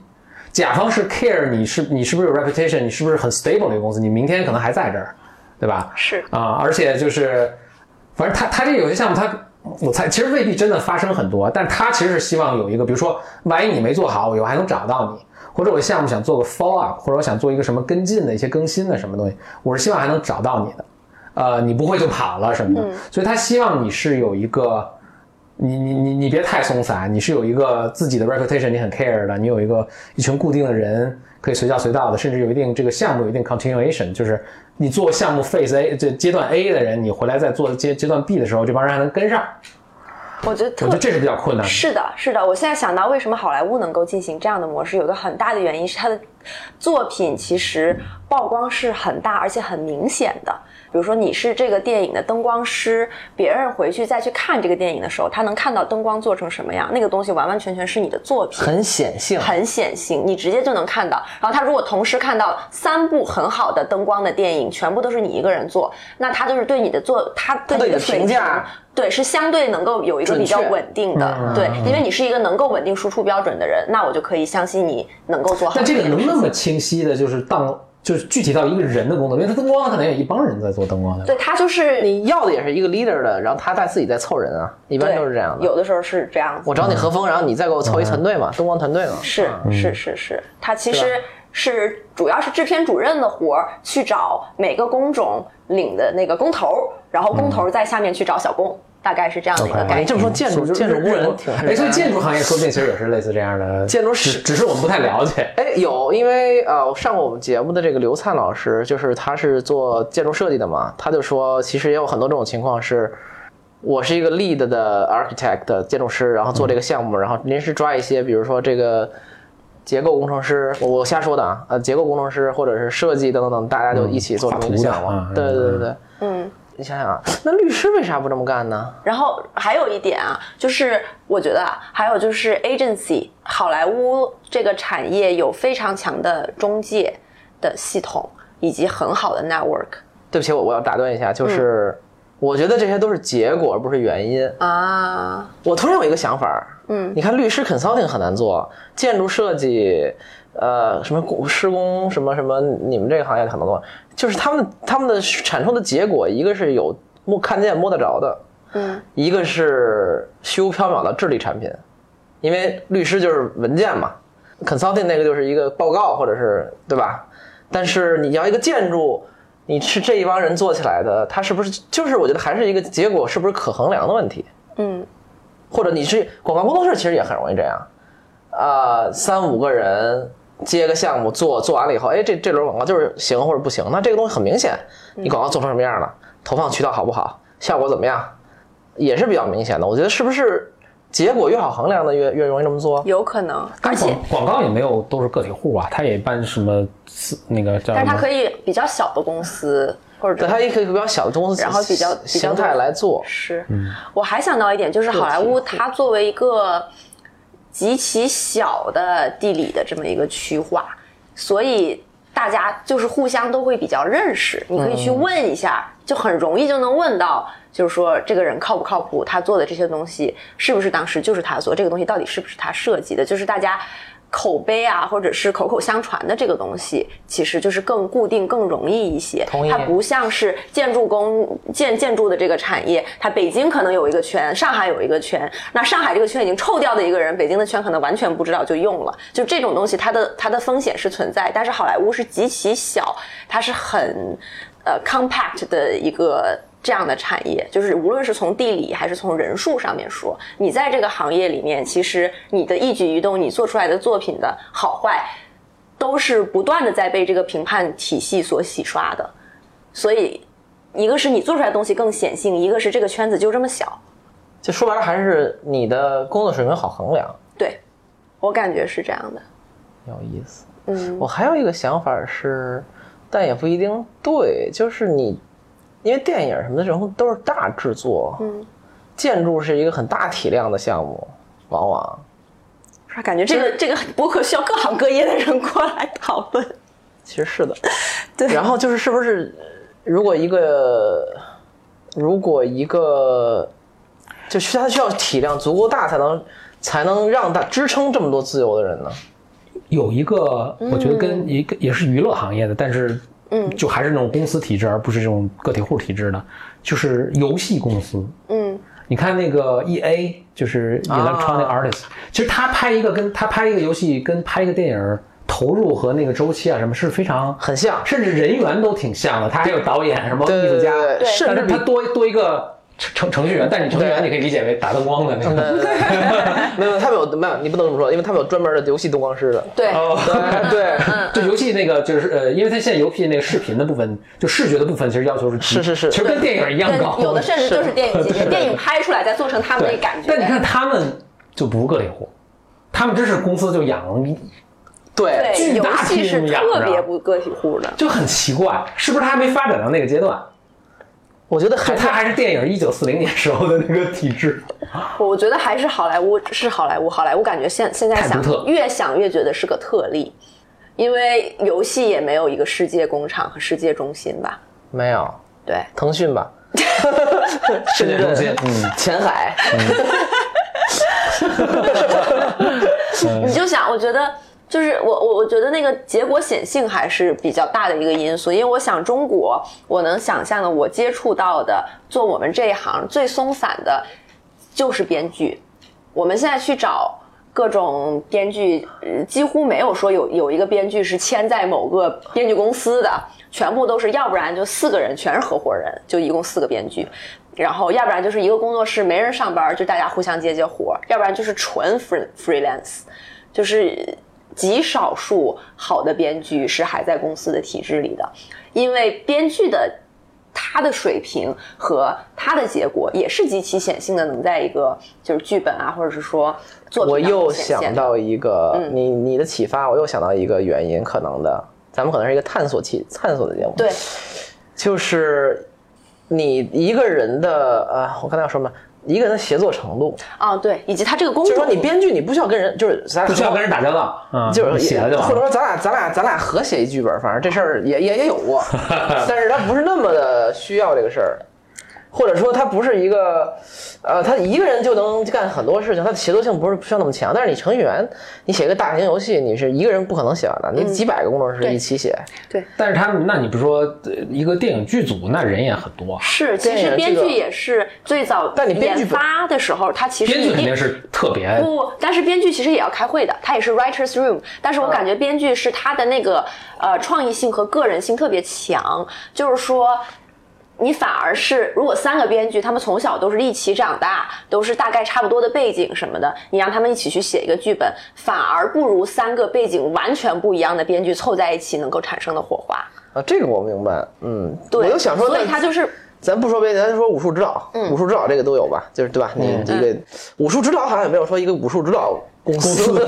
B: 甲方是 care 你是你是不是有 reputation，你是不是很 stable 的一个公司，你明天可能还在这儿，对吧？
D: 是
B: 啊、而且就是，反正他他这有些项目他。我猜其实未必真的发生很多，但他其实是希望有一个，比如说，万一你没做好，我以后还能找到你，或者我项目想做个 follow up，或者我想做一个什么跟进的一些更新的什么东西，我是希望还能找到你的，呃，你不会就跑了什么的，所以他希望你是有一个，你你你你别太松散，你是有一个自己的 reputation，你很 care 的，你有一个一群固定的人可以随叫随到的，甚至有一定这个项目有一定 continuation，就是你做项目 phase A 这阶段 A 的人，你回来再做阶阶段 B 的时候，这帮人还能跟上，
D: 我觉得特
B: 我觉得这是比较困难的。
D: 是的，是的。我现在想到为什么好莱坞能够进行这样的模式，有个很大的原因是它的作品其实曝光是很大而且很明显的。比如说你是这个电影的灯光师，别人回去再去看这个电影的时候，他能看到灯光做成什么样，那个东西完完全全是你的作品。
C: 很显性，
D: 很显性，你直接就能看到。然后他如果同时看到三部很好的灯光的电影，全部都是你一个人做，那他就是对你的做，他对
C: 对你的评价。
D: 对是相对能够有一个比较稳定的，对，因为你是一个能够稳定输出标准的人，那我就可以相信你能够做好
B: 但这个能那么清晰的，就是当就是具体到一个人的工作，因为他灯光可能有一帮人在做灯光的。
D: 对他就是
C: 你要的也是一个 leader 的，然后他再自己在凑人啊，一般都是这样的。
D: 有的时候是这样子。
C: 我找你和风，然后你再给我凑一团队嘛，灯光团队嘛。
D: 是
B: 嗯
D: 是是是，他其实是主要是制片主任的活儿，去找每个工种领的那个工头，然后工头在下面去找小工，大概是这样的一个概念。
C: 这么说，建筑
B: 就是
C: 建筑工人
B: 日
C: 挺
B: 哎，所以建筑行业说不定其实也是类似这样的，
C: 建筑
B: 只
C: 史
B: 只是我们不太了解。
C: 哎，有，因为呃，上过我们节目的这个刘灿老师，就是他是做建筑设计的嘛，他就说，其实也有很多这种情况是，我是一个 lead 的 architect 的建筑师，然后做这个项目，然后临时抓一些，比如说这个结构工程师，我我瞎说的啊，呃，结构工程师或者是设计等等等，大家就一起做这个项目。对对对对，
D: 嗯。
C: 你想想啊，那律师为啥不这么干呢？
D: 然后还有一点啊，就是我觉得啊，还有就是 agency，好莱坞这个产业有非常强的中介的系统，以及很好的 network
C: 对不起，我我要打断一下，就是、我觉得这些都是结果，而不是原因。
D: 啊。
C: 我突然有一个想法，
D: 嗯，
C: 你看律师 consulting 很难做，建筑设计，呃，什么工施工什么什么，你们这个行业很难做，就是他们他们的产出的结果，一个是有摸看见摸得着的，
D: 嗯，
C: 一个是虚无缥缈的智力产品，因为律师就是文件嘛，consulting 那个就是一个报告或者是对吧？但是你要一个建筑。你是这一帮人做起来的，他是不是就是我觉得还是一个结果是不是可衡量的问题？
D: 嗯，
C: 或者你是广告工作室，其实也很容易这样，啊，三五个人接个项目做，做完了以后，哎，这这轮广告就是行或者不行，那这个东西很明显，你广告做成什么样了，投放渠道好不好，效果怎么样，也是比较明显的。我觉得是不是结果越好衡量的越越容易这么做？
D: 有可能，而且
B: 广广告也没有都是个体户啊，他也办什么私那个叫
D: 但是它可以比较小的公司或者
C: 对，它也可以比较小的公司，
D: 然后比较比较
C: 形态来做，
D: 是，我还想到一点，就是好莱坞它作为一个极其小的地理的这么一个区划，所以大家就是互相都会比较认识，你可以去问一下，就很容易就能问到，就是说这个人靠不靠谱，他做的这些东西是不是当时就是他做，这个东西到底是不是他设计的，就是大家。口碑啊，或者是口口相传的这个东西，其实就是更固定、更容易一些。
C: 同意
D: 它不像是建筑工建建筑的这个产业，它北京可能有一个圈，上海有一个圈，那上海这个圈已经臭掉的一个人，北京的圈可能完全不知道就用了。就这种东西，它的它的风险是存在，但是好莱坞是极其小，它是很呃 compact 的一个这样的产业，就是无论是从地理还是从人数上面说，你在这个行业里面，其实你的一举一动，你做出来的作品的好坏，都是不断的在被这个评判体系所洗刷的。所以，一个是你做出来的东西更显性，一个是这个圈子就这么小。
C: 就说白了，还是你的工作水平好衡量。
D: 对，我感觉是这样的。
C: 有意思。
D: 嗯
C: 我还有一个想法是，但也不一定对，就是你，因为电影什么的这种都是大制作，
D: 嗯，
C: 建筑是一个很大体量的项目，往往
D: 是吧感觉这个这个博客需要各行各业的人过来讨论。
C: 其实是的。
D: 对
C: 然后就是是不是，如果一个，如果一个，就需它需要体量足够大，才能才能让它支撑这么多自由的人呢？
B: 有一个，我觉得跟一个也是娱乐行业的，但是
D: 嗯
B: 就还是那种公司体制，而不是这种个体户体制的，就是游戏公司。
D: 嗯
B: 你看那个 E A，就是 Electronic
C: 啊
B: Artist，、其实他拍一个跟他拍一个游戏跟拍一个电影投入和那个周期啊什么是非常
C: 很像
B: 甚至人员都挺像的。他还有导演什么
C: 对
B: 艺术家，
C: 甚至
B: 他多多一个程程程序员，但你程序员你可以理解为打灯光的那个。
C: 没有，他们有没有？你不能这么说，因为他们有专门的游戏灯光师的。
D: 对，
B: 哦，
C: 对，
B: 就游戏那个就是呃，因为他现在游戏那个视频的部分，就视觉的部分，其实要求是
C: 是是是
B: 其实跟电影一样高。
D: 有的甚至就是电影级别，电影拍出来再做成他们那感觉。
B: 但你看他们就不是个体户，他们真是公司就养，
C: 对，
D: 对，游
B: 巨大
D: 戏是特别不个体户的。
B: 就很奇怪，是不是他还没发展到那个阶段？
C: 我觉得还
B: 他还是电影一九四零年时候的那个体制。
D: 我觉得还是好莱坞是好莱坞，好莱坞感觉现现在想越想越觉得是个特例，因为游戏也没有一个世界工厂和世界中心吧？
C: 没有
D: 对，
C: 腾讯吧？
B: 世界中心，嗯，
C: 前海，
D: 你就想，我觉得就是我我我觉得那个结果显性还是比较大的一个因素，因为我想中国，我能想象的，我接触到的做我们这一行最松散的，就是编剧。我们现在去找各种编剧，几乎没有说有有一个编剧是签在某个编剧公司的，全部都是要不然就四个人全是合伙人，就一共四个编剧。然后，要不然就是一个工作室没人上班，就大家互相接接活；要不然就是纯 free freelance，就是极少数好的编剧是还在公司的体制里的，因为编剧的他的水平和他的结果也是极其显性的，能在一个就是剧本啊，或者是说作品
C: 我又想到一个
D: 嗯
C: 你你的启发，我又想到一个原因，可能的，咱们可能是一个探索期探索的节目，
D: 对，
C: 就是你一个人的呃，我刚才要说嘛，一个人的协作程度，
D: 啊对，以及他这个工作
C: 就是，说你编剧你不需要跟人，就是咱俩
B: 不需要跟人打交道，嗯，
C: 就是
B: 写了就。
C: 或者说咱俩咱俩咱俩合写一剧本，反正这事儿也也也有过，但是他不是那么的需要这个事儿，或者说他不是一个，呃，他一个人就能干很多事情，他的协作性不是不需要那么强。但是你程序员，你写个大型游戏，你是一个人不可能写完的，你几百个工程师一起写，对
B: 但是他们，那你不是说呃一个电影剧组，那人也很多啊，
D: 是，其实编剧也是最早
C: 但你编剧
D: 研发的时候，他其实
B: 编剧肯定是特别
D: 不，但是编剧其实也要开会的，他也是 writers room。但是我感觉编剧是他的那个呃创意性和个人性特别强，就是说。你反而是，如果三个编剧他们从小都是一起长大，都是大概差不多的背景什么的，你让他们一起去写一个剧本，反而不如三个背景完全不一样的编剧凑在一起能够产生的火花。
C: 啊，这个我明白，嗯，
D: 对，
C: 我就想说，
D: 所以他就是
C: 咱不说别的，咱说武术指导，武术指导这个都有吧？就是对吧？你
B: 嗯
C: 这个武术指导好像也没有说一个武术指导公司，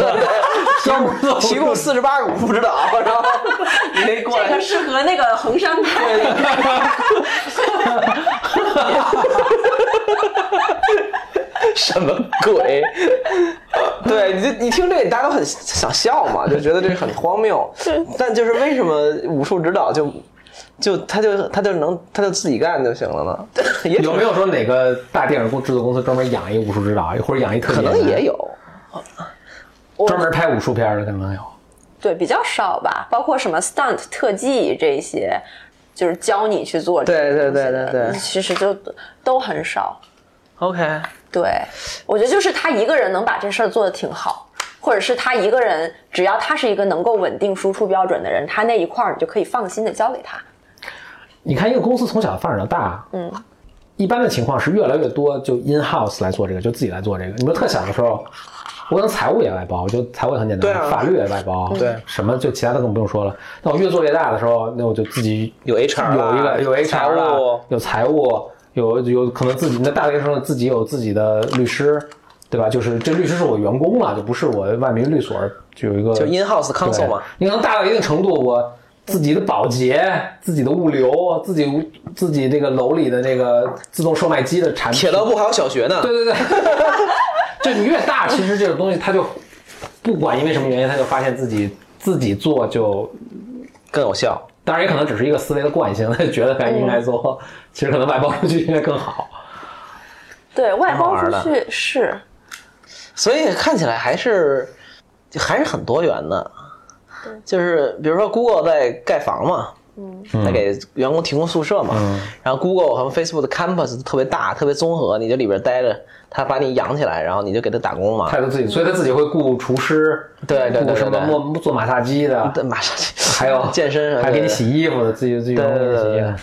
C: 提供四十八个武术指导，然后 你可以过来
D: 这个。适合那个衡山派。
C: 什么鬼？对，你就你听这个，大家都很想笑嘛，就觉得这很荒谬。但就是为什么武术指导就就他就他就能他就自己干就行了呢？
B: 有没有说哪个大电影公制作公司专门养一武术指导，或者养一特
C: 可能也有。
B: 专门拍武术片的可能有。
D: 对，比较少吧，包括什么 stunt 特技这些，就是教你去做这
C: 对对。对对对
D: 其实就都很少。
C: OK，
D: 对，我觉得就是他一个人能把这事儿做得挺好，或者是他一个人，只要他是一个能够稳定输出标准的人，他那一块儿你就可以放心的交给他。
B: 你看一个公司从小发展到大，
D: 嗯，
B: 一般的情况是越来越多就 in house 来做这个，就自己来做这个。你们特小的时候，我可能财务也外包，我就财务也很简单，
C: 对啊
B: 法律也外包，
C: 对
B: 什么就其他的更不用说了。那我越做越大的时候，那我就自己
C: 有 HR
B: 有一个有 HR
C: 财务
B: 了有财务，有有可能自己那大学生自己有自己的律师，对吧？就是这律师是我员工了，就不是我外面律所就有一个
C: 就 in house counsel 嘛。
B: 对你可能大到一定程度，我自己的保洁、自己的物流、自己自己这个楼里的那个自动售卖机的产品，
C: 铁道部还有小学呢。
B: 对对对，就你越大，其实这个东西它就不管因为什么原因，他就发现自己自己做就，
C: 更有效。
B: 当然也可能只是一个思维的惯性，他就觉得该应该做，其实可能外包出去应该更好。
D: 对外包出去是
C: 所以看起来还是还是很多元的。就是比如说 Google 在盖房嘛，嗯，在给员工提供宿舍嘛，然后 Google 和 Facebook 的 campus 特别大，特别综合，你就里边待着，他把你养起来，然后你就给他打工嘛
B: 他。就自己，所以他自己会雇厨师，
C: 对对对
B: 雇什么做做马杀鸡的，
C: 对，马上
B: 还有
C: 健身，
B: 还给你洗衣服的，自己自己
C: 对
B: 员工给你洗衣服
C: 对对对。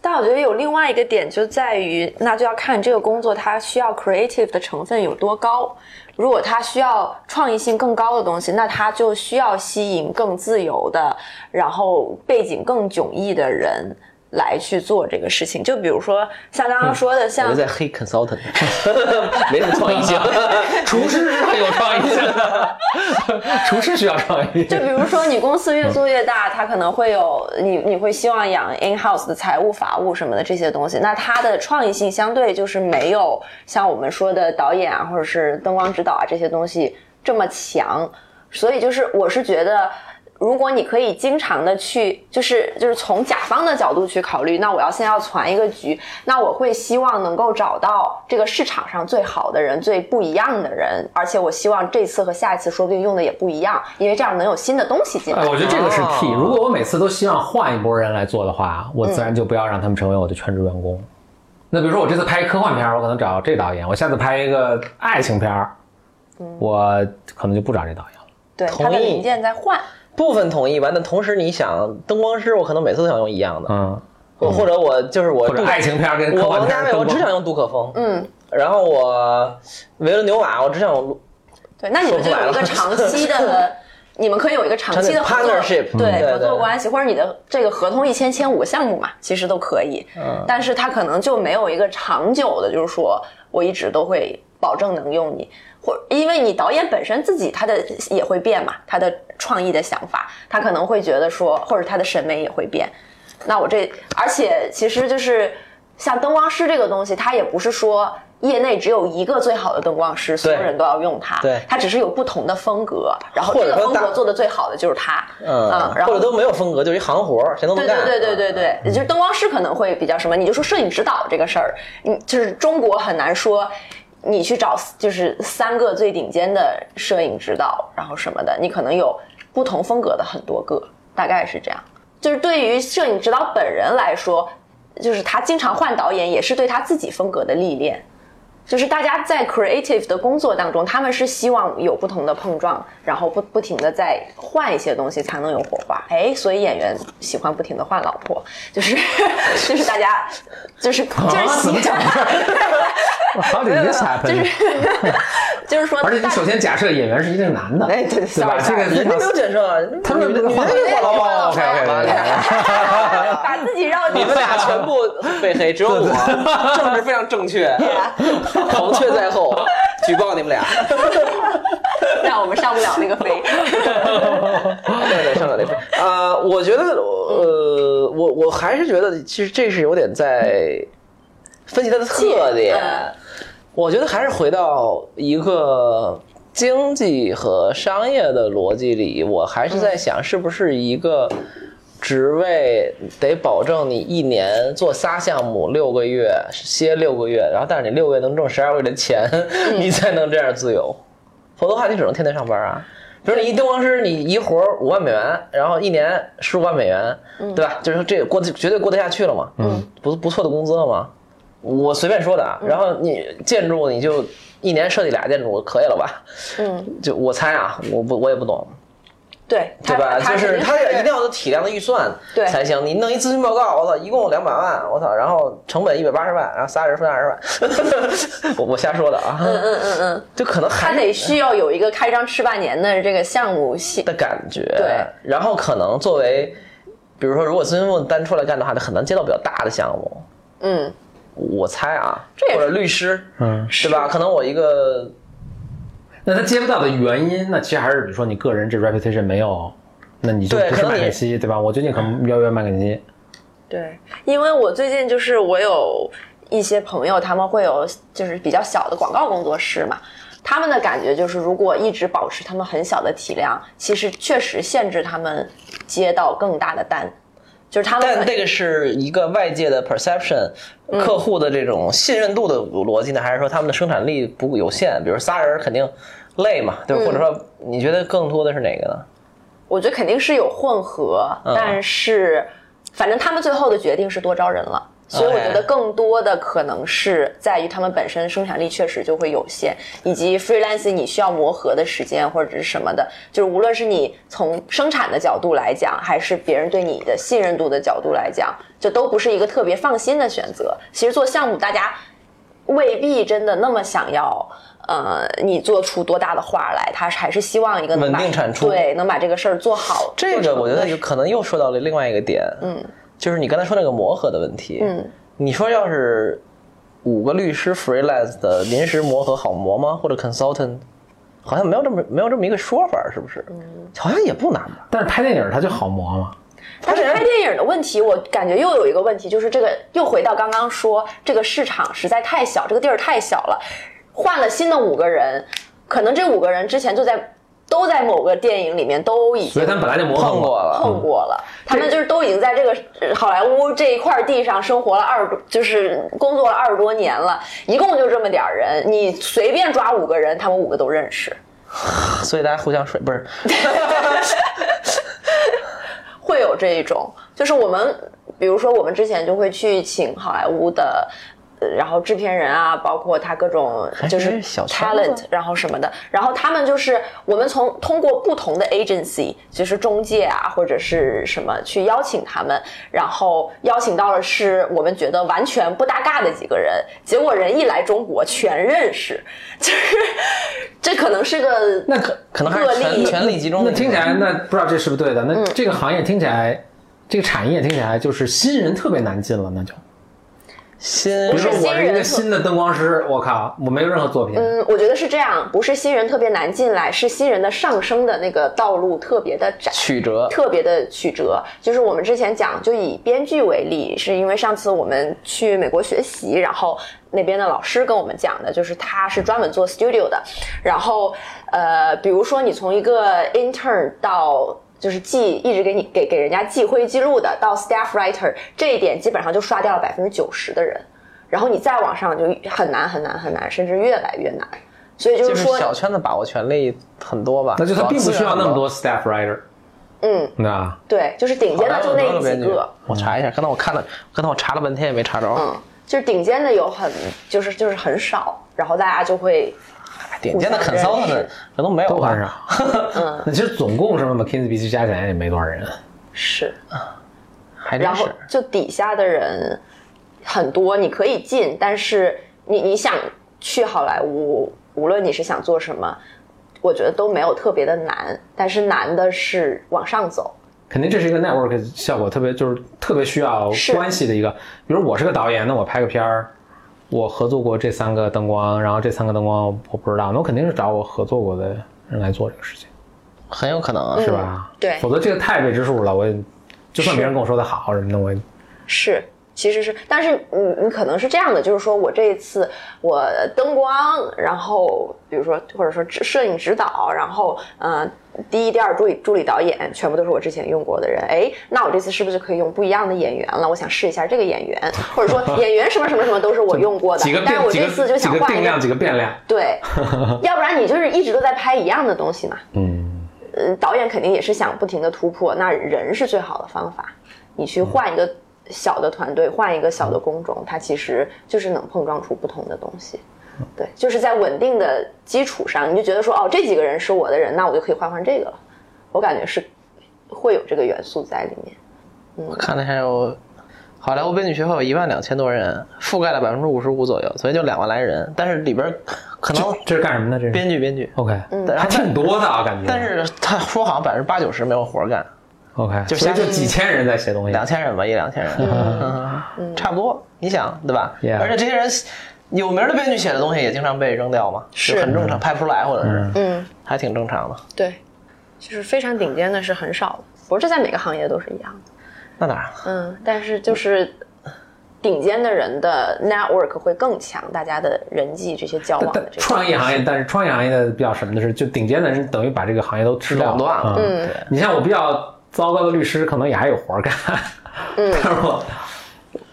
D: 但我觉得有另外一个点就在于，那就要看这个工作它需要 creative 的成分有多高。如果它需要创意性更高的东西，那它就需要吸引更自由的，然后背景更迥异的人来去做这个事情。就比如说像刚刚说的，
C: 我
D: 像
C: 我在黑 consultant，没什么创意性。
B: 厨师是很有创意性的，厨师需要创意。
D: 就比如说，你公司越做越大，它可能会有你，你会希望养 in house 的财务、法务什么的这些东西，那他的创意性相对就是没有像我们说的导演啊，或者是灯光指导啊这些东西这么强。所以就是，我是觉得。如果你可以经常的去，就是就是从甲方的角度去考虑，那我要先要攒一个局，那我会希望能够找到这个市场上最好的人、最不一样的人，而且我希望这次和下一次说不定用的也不一样，因为这样能有新的东西进来。
B: 哎，我觉得这个是 key。
C: 哦
B: 如果我每次都希望换一波人来做的话，我自然就不要让他们成为我的全职员工。那比如说我这次拍一科幻片儿，我可能找这导演；我下次拍一个爱情片儿，我可能就不找这导演了。
D: 对，
C: 同意
D: 它的零件在换。
C: 部分同意吧，但同时你想，灯光师我可能每次都想用一样的，
B: 嗯，
C: 或或者我就是我
B: 或者爱情片跟科
C: 我
B: 幻
C: 王家卫我
B: 片儿更不
C: 只想用杜可风，
D: 嗯，
C: 然后我维伦纽瓦我只想用
D: 对，那你们就有一个长期的，你们可以有一个长期的
C: Partnership，
D: 对合作关系，或者你的这个合同一签签五个项目嘛，其实都可以。
C: 嗯。
D: 但是他可能就没有一个长久的，就是说我一直都会保证能用你，或因为你导演本身自己他的也会变嘛，他的创意的想法，他可能会觉得说，或者他的审美也会变。那我这，而且其实就是像灯光师这个东西，它也不是说业内只有一个最好的灯光师，所有人都要用它。
C: 对
D: 它只是有不同的风格，然后这个
C: 或者
D: 风格做的最好的就是他。
C: 嗯，
D: 然后
C: 或者都没有风格，就是一行活儿，谁都能
D: 对
C: 干。
D: 对对对对对，也就是灯光师可能会比较什么，你就说摄影指导这个事儿，你就是中国很难说。你去找就是三个最顶尖的摄影指导，然后什么的，你可能有不同风格的很多个，大概是这样。就是对于摄影指导本人来说，就是他经常换导演，也是对他自己风格的历练。就是大家在 creative 的工作当中，他们是希望有不同的碰撞，然后不不停的在换一些东西，才能有火花。哎，所以演员喜欢不停的换老婆，就是 就是大家就是就是
B: 啊，怎么讲？
D: 就是就是说，
B: 而且你首先假设演员是一定是男的，
D: 哎对
B: 对吧？这个非常
C: 人家没有解释啊，
B: 他们
C: 女的
B: 换
C: 你们换老
B: 哦
C: 婆
D: 把自己绕进
C: 你们俩全部 被黑，只有我政治非常正确，黄雀在后，举报你们俩。
D: 让我们上不了那个飞。
C: 对对，上不了那份。呃，我觉得，呃，我我还是觉得，其实这是有点在分析它的特点。
D: 嗯
C: 我觉得还是回到一个经济和商业的逻辑里，我还是在想，是不是一个职位得保证你一年做仨项目六个月，歇六个月，然后但是你六个月能挣十二个月的钱，你才能这样自由。否则的话，你只能天天上班啊。比如你一灯光师，你一活五万美元，然后一年十五万美元，对吧？就是这过得绝对过得下去了嘛，嗯，不不错的工资了嘛。我随便说的啊。然后你建筑你就一年设计俩建筑可以了吧？
D: 嗯，
C: 就我猜啊，我不我也不懂。
D: 对
C: 对吧？就是
D: 他
C: 也一定要有体量的预算
D: 对
C: 才行。你弄一咨询报告，我操，一共两百万，我操，然后成本一百八十万，然后仨人分二十万，我我瞎说的啊。
D: 嗯嗯嗯嗯，
C: 就可能
D: 他
C: 还
D: 得需要有一个开张吃半年的这个项目性。
C: 的感觉。
D: 对，
C: 然后可能作为，比如说，如果咨询部单出来干的话，他很难接到比较大的项目。
D: 嗯，
C: 我猜啊，
D: 这
C: 或者律师，
B: 嗯，
C: 对吧？可能我一个
B: 那他接不到的原因，那其实还是比如说你个人这 reputation 没有，那你就不是
C: 对可能你
B: 麦肯锡，对吧？我最近可能邀约麦肯锡，
D: 对，因为我最近就是我有一些朋友，他们会有就是比较小的广告工作室嘛。他们的感觉就是，如果一直保持他们很小的体量，其实确实限制他们接到更大的单，就是他们
C: 但这个是一个外界的 perception，客户的这种信任度的逻辑呢，还是说他们的生产力不有限？比如仨人肯定累嘛，对吧？或者说你觉得更多的是哪个呢？
D: 我觉得肯定是有混合，
C: 嗯
D: 但是反正他们最后的决定是多招人了。所以我觉得更多的可能是在于他们本身生产力确实就会有限，以及 freelancing 你需要磨合的时间或者是什么的，就是无论是你从生产的角度来讲，还是别人对你的信任度的角度来讲，这都不是一个特别放心的选择。其实做项目，大家未必真的那么想要。呃，你做出多大的花来，他还是希望一个能
C: 稳定产出
D: 对，能把这个事儿做好。
C: 这个我觉得有可能又说到了另外一个点，
D: 嗯，
C: 就是你刚才说那个磨合的问题，
D: 嗯，
C: 你说要是五个律师 freelance 的临时磨合好磨吗？或者 consultant，好像没有这么没有这么一个说法，是不是？嗯，好像也不难吧？
B: 但是拍电影它就好磨嘛。
D: 但是拍电影的问题，我感觉又有一个问题，就是这个又回到刚刚说，这个市场实在太小，这个地儿太小了。换了新的五个人，可能这五个人之前就在都在某个电影里面都已经
B: 所以他们本来就磨合
C: 碰过了，
D: 碰过了，他们就是都已经在这个呃好莱坞这一块地上生活了二十多，就是工作了二十多年了，一共就这么点儿人，你随便抓五个人，他们五个都认识。
C: 所以大家互相水不是？
D: 会有这一种，就是我们，比如说我们之前就会去请好莱坞的。呃然后制片人啊，包括他各种就是 talent，然后什么的，然后他们就是我们从通过不同的 agency，就是中介啊或者是什么去邀请他们，然后邀请到了是我们觉得完全不搭嘎的几个人，结果人一来中国全认识，就是这可能是个
B: 那可
C: 可能还是
D: 个例
C: 权权力集中
B: 那听起来，那不知道这是不是对的？
D: 嗯
B: 那这个行业听起来，这个产业听起来就是新人特别难进了，那就。
C: 新
B: 比如说我是一个
D: 新人
B: 新的灯光师，我靠，我没有任何作品，
D: 嗯，我觉得是这样，不是新人特别难进来，是新人的上升的那个道路特别的窄。
C: 曲折，
D: 特别的曲折，就是我们之前讲，就以编剧为例，是因为上次我们去美国学习，然后那边的老师跟我们讲的，就是他是专门做 studio 的，然后呃，比如说你从一个 intern 到就是记一直给你给给人家记会议记录的，到 staff writer 这一点基本上就刷掉了百分之九十的人，然后你再往上就很难很难很难，甚至越来越难。所以就
C: 就是是
D: 说，
C: 小圈子把握权力很多吧？
B: 那就他并不需要那么多 staff writer，
D: 嗯，
B: 那？
D: 对，就是顶尖的就那几个。
C: 我查一下，刚才我看了，刚才我查了半天也没查着。
D: 嗯，就是顶尖的有很，就是就是很少，然后大家就会，
C: 顶尖的
D: 互相认识
C: consultant 可能没有吧
B: 都很少。
D: 嗯，
B: 那其实总共什么 McKinsey、BC 加起来也没多少人。
D: 是，
C: 还真
D: 然后
C: 是。
D: 就底下的人很多，你可以进，但是你你想去好莱坞，无论你是想做什么，我觉得都没有特别的难，但是难的是往上走。
B: 肯定这是一个 network 效果特别，就是特别需要关系的一个。比如我是个导演，那我拍个片儿，我合作过这三个灯光，然后这三个灯光我不知道，那我肯定是找我合作过的人来做这个事情，
C: 很有可能啊，
B: 是吧？
D: 对。
B: 否则这个太未知数了，我也就算别人跟我说的好什么的，我也
D: 是，其实是，但是你你可能是这样的，就是说我这一次我灯光，然后比如说或者说摄影指导，然后呃第一、第二助理助理导演全部都是我之前用过的人，哎，那我这次是不是可以用不一样的演员了？我想试一下这个演员，或者说演员什么什么什么都是我用过的但是我这次就想换一
B: 个定量，几
D: 个，
B: 变量。
D: 对，要不然你就是一直都在拍一样的东西嘛。
B: 嗯，
D: 嗯，导演肯定也是想不停的突破，那人是最好的方法。你去换一个小的团队，换一个小的工种，它其实就是能碰撞出不同的东西。对，就是在稳定的基础上，你就觉得说，哦，这几个人是我的人，那我就可以换换这个了。我感觉是会有这个元素在里面。
C: 我看了还有好莱坞编剧学会有一万两千多人，覆盖了百分之五十五左右，所以就两万来人。但是里边可能
B: 这是干什么的？这是
C: 编剧编剧
B: ，OK，
C: 然后
B: 还挺多的啊，感觉。
C: 但是他说好像百分之八九十没有活干
B: ，OK，
C: 就
B: 现在就几千人在写东西。
C: 两千人吧，一两千人，嗯，差不多。你想对吧而且这些人有名的编剧写的东西也经常被扔掉嘛，
D: 是
C: 很正常，拍不出来或者是，
D: 嗯，
C: 还挺正常的。
D: 对，就是非常顶尖的是很少的，不是这在每个行业都是一样的。
C: 那当然，
D: 嗯，但是就是顶尖的人的 network 会更强，大家的人际这些交往的这
B: 创意行业，但是创意行业的比较什么的是，就顶尖的人等于把这个行业都吃掉
C: 垄断了
B: 嗯，你像我比较糟糕的律师，可能也还有活儿干。嗯，但是我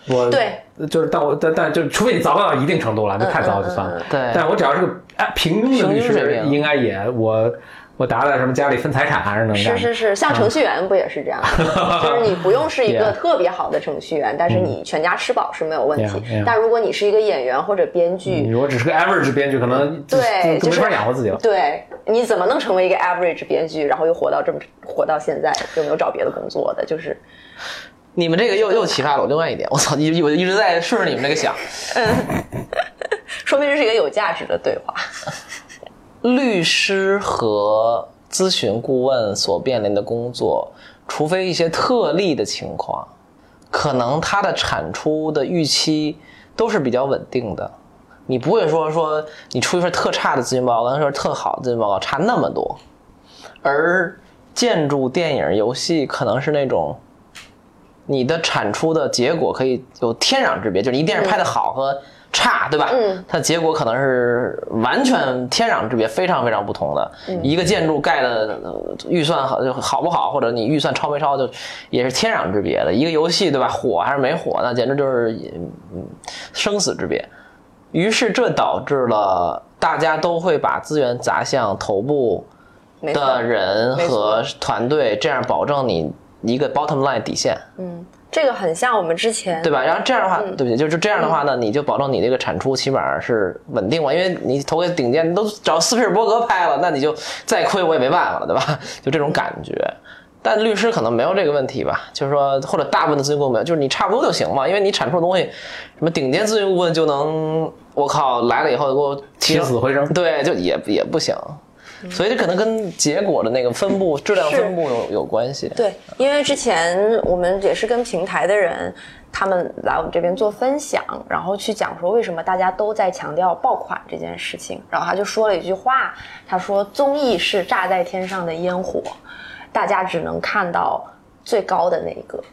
B: 我
D: 对，
B: 就是但我但但就除非你糟糕到一定程度了，那太糟就算了。
C: 对
B: 但我只要是个哎平庸的律师，应该也我我达到什么家里分财产还是能干。
D: 是是是，像程序员不也是这样的？就是你不用是一个特别好的程序员，但是你全家吃饱是没有问题。但如果你是一个演员或者编
B: 你
D: 剧，
B: 如果只是个 average 编剧，可能
D: 对，就是
B: 就没法养活自己了。
D: 对，你怎么能成为一个 average 编剧，然后又活到这么活到现在，又没有找别的工作的？就是
C: 你们这个又又启发了我另外一点，我操，一我一直在顺着你们这个想，嗯
D: 说明这是一个有价值的对话。
C: 律师和咨询顾问所面临的工作，除非一些特例的情况，可能它的产出的预期都是比较稳定的。你不会说说你出一份特差的咨询报告跟一份特好的咨询报告差那么多，而建筑、电影、游戏可能是那种你的产出的结果可以有天壤之别，就是你电视拍的好和差，对吧？
D: 嗯，
C: 它结果可能是完全天壤之别，非常非常不同的。一个建筑盖的呃预算好就好不好，或者你预算超没超，就也是天壤之别的。一个游戏，对吧？火还是没火，那简直就是嗯生死之别。于是这导致了大家都会把资源砸向头部的人和团队，这样保证你一个 bottom line 底线。
D: 嗯这个很像我们之前
C: 对吧？然后这样的话，
D: 嗯
C: 对不起，就是这样的话呢，你就保证你这个产出起码是稳定嘛，因为你投给顶尖，你都找斯皮尔伯格拍了，那你就再亏我也没办法了，对吧？就这种感觉。但律师可能没有这个问题吧，就是说，或者大部分的咨询顾问没有，就是你差不多就行嘛，因为你产出的东西，什么顶尖咨询顾问就能，我靠，来了以后给我
B: 起死回生。
C: 对，就也也不行，所以这可能跟结果的那个分布、质量分布有有关系。
D: 对，因为之前我们也是跟平台的人，他们来我们这边做分享，然后去讲说为什么大家都在强调爆款这件事情，然后他就说了一句话，他说综艺是炸在天上的烟火，大家只能看到最高的那一个。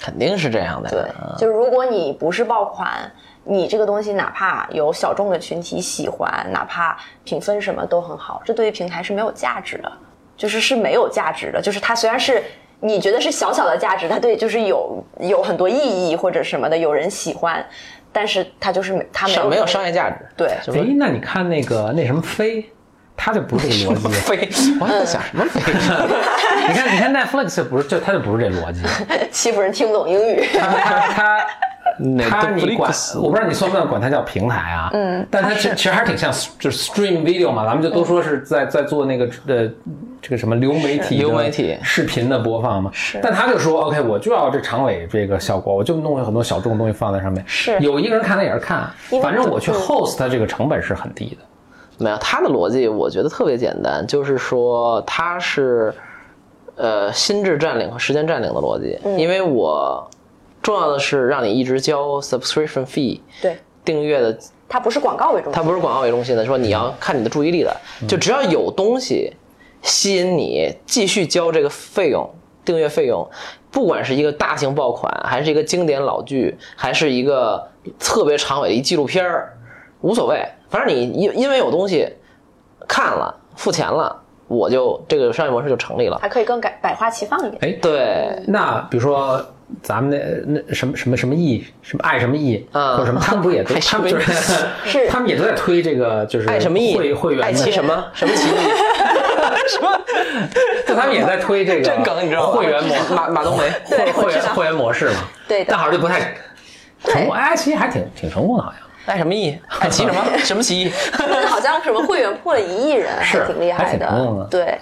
C: 肯定是这样的。
D: 对，就是如果你不是爆款，你这个东西哪怕有小众的群体喜欢，哪怕评分什么都很好，这对于平台是没有价值的，就是是没有价值的。就是它虽然是你觉得是小小的价值，它对就是有有很多意义或者什么的，有人喜欢，但是它就是没它没有
C: 没有商业价值。
D: 对
C: 就是
B: 哎，那你看那个那什么飞，他就不是这个逻辑。
C: 飞，我还在想什么飞？
B: 你看，你看 Netflix 不是，就他就不是这逻辑。
D: 欺负人听不懂英语。
B: 他他他你管我不知道你算不算管它叫平台啊？嗯，但它其其实还是挺像就是 stream video 嘛，咱们就都说是在在做那个呃这个什么流媒体
C: 流媒体
B: 视频的播放嘛。是，但他就说 OK，我就要这长尾这个效果，我就弄了很多小众的东西放在上面。
D: 是
B: 有一个人看他也是看，反正我去
D: 嗯
B: host 它这个成本是很低的。
C: 没有，他的逻辑我觉得特别简单，就是说他是呃心智占领和时间占领的逻辑，因为我重要的是让你一直交 subscription fee
D: 对，
C: 订阅的
D: 它不是广告为中心，
C: 它不是广告为中心的，说你要看你的注意力的，就只要有东西吸引你继续交这个费用，订阅费用，不管是一个大型爆款，还是一个经典老剧，还是一个特别长尾的一纪录片儿，无所谓，反正你因因为有东西看了，付钱了，我就这个商业模式就成立了。
D: 还可以更改百花齐放一点。
B: 哎，
C: 对，
B: 那比如说咱们那那什么什么什么艺什么爱什么艺，
C: 嗯
B: 或者什么，他们不也都 他们就是
D: 是。
B: 他们也都在推这个就是
C: 爱什么艺
B: 会会员的
C: 爱奇什么？什么奇艺，什么
B: 就他们也在推这个
C: 这梗你知道吗？
B: 会员模
C: 马马冬梅，
B: 会会员会员模式嘛，
D: 对的。
B: 但好像就不太成功。哎，其实还挺挺成功的，好像。
C: 爱什么艺？爱奇什么？什么奇艺？
D: 好像什么会员破了一亿人，
B: 是
D: 还挺厉害
B: 还挺成功的。
D: 对，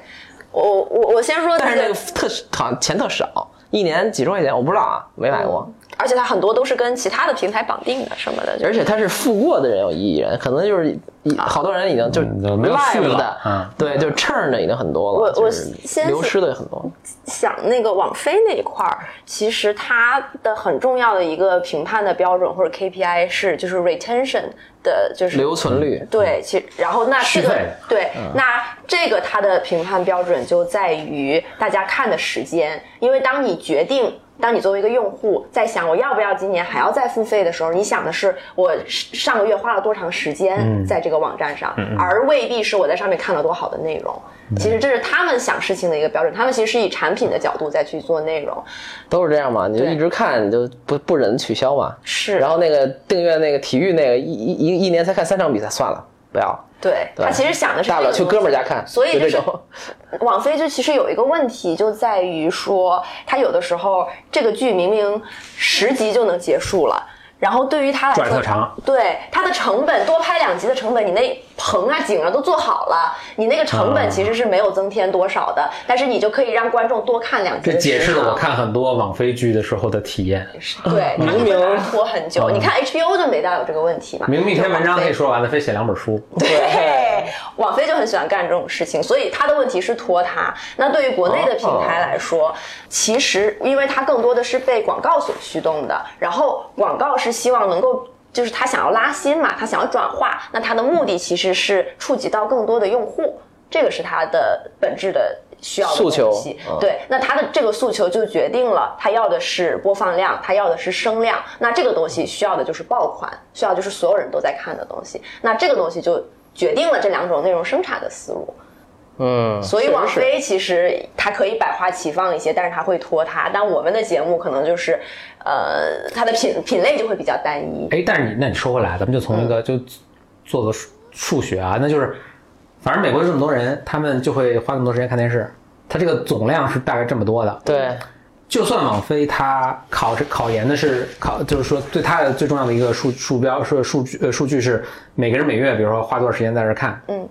D: 我我我先说
C: 但是那个，特好像钱特少，一年几十块钱，我不知道啊，没买过。
D: 而且它很多都是跟其他的平台绑定的什么的，
C: 而且它是付过的人有一亿人，可能就是一好多人已经就
B: 嗯没有续
C: live
B: 了
C: 的，
B: 嗯
C: 对，就 turn 的已经很多了，
D: 我我先
C: 流失的也很多。
D: 想那个网飞那一块儿，其实它的很重要的一个评判的标准或者 KPI 是就是 retention 的，就是
C: 留存率，
D: 对，其然后那这个对，那这个它的评判标准就在于大家看的时间，因为当你决定。当你作为一个用户在想我要不要今年还要再付费的时候，你想的是我上个月花了多长时间在这个网站上，而未必是我在上面看了多好的内容。其实这是他们想事情的一个标准，他们其实是以产品的角度再去做内容。
C: 都是这样嘛，你就一直看，你就不不忍取消嘛。
D: 是
C: 然后那个订阅那个体育那个一一一一年才看三场比赛，算了，不要了。
D: 对
C: 对
D: 他其实想的是
C: 大不了去哥们儿家看，
D: 所以就是。网飞就其实有一个问题，就在于说，他有的时候这个剧明明十集就能结束了。然后对于他来说，
B: 转特长
D: 对他的成本多拍两集的成本，你那棚啊景啊都做好了，你那个成本
B: 啊
D: 其实是没有增添多少的，但是你就可以让观众多看两集
B: 这解释了我看很多网飞剧的时候的体验。
D: 对，它
C: 明明
D: 拖很久。你看 HBO 就没大有这个问题嘛，
B: 明明一篇文章可以说完了，非写两本书。
D: 对，网飞就很喜欢干这种事情，所以他的问题是拖沓。那对于国内的平台来说，其实因为它更多的是被广告所驱动的，然后广告是希望能够。就是他想要拉新嘛，他想要转化，那他的目的其实是触及到更多的用户，这个是他的本质的需要的
C: 诉求
D: 东西
C: 嗯
D: 对，那他的这个诉求就决定了他要的是播放量，他要的是声量。那这个东西需要的就是爆款，需要就是所有人都在看的东西。那这个东西就决定了这两种内容生产的思路。
C: 嗯，
D: 所以网飞其实它可以百花齐放一些，但是它会拖沓。但我们的节目可能就是，呃，它的品品类就会比较单一。
B: 哎，但是你那你说回来，咱们就从那个就做个数数学啊，那就是，反正美国这么多人，他们就会花那么多时间看电视，它这个总量是大概这么多的。
C: 对，
B: 就算网飞它考这考研的是考，就是说对它的最重要的一个数数标是数据呃数据是每个人每月比如说花多少时间在这儿看，
D: 嗯，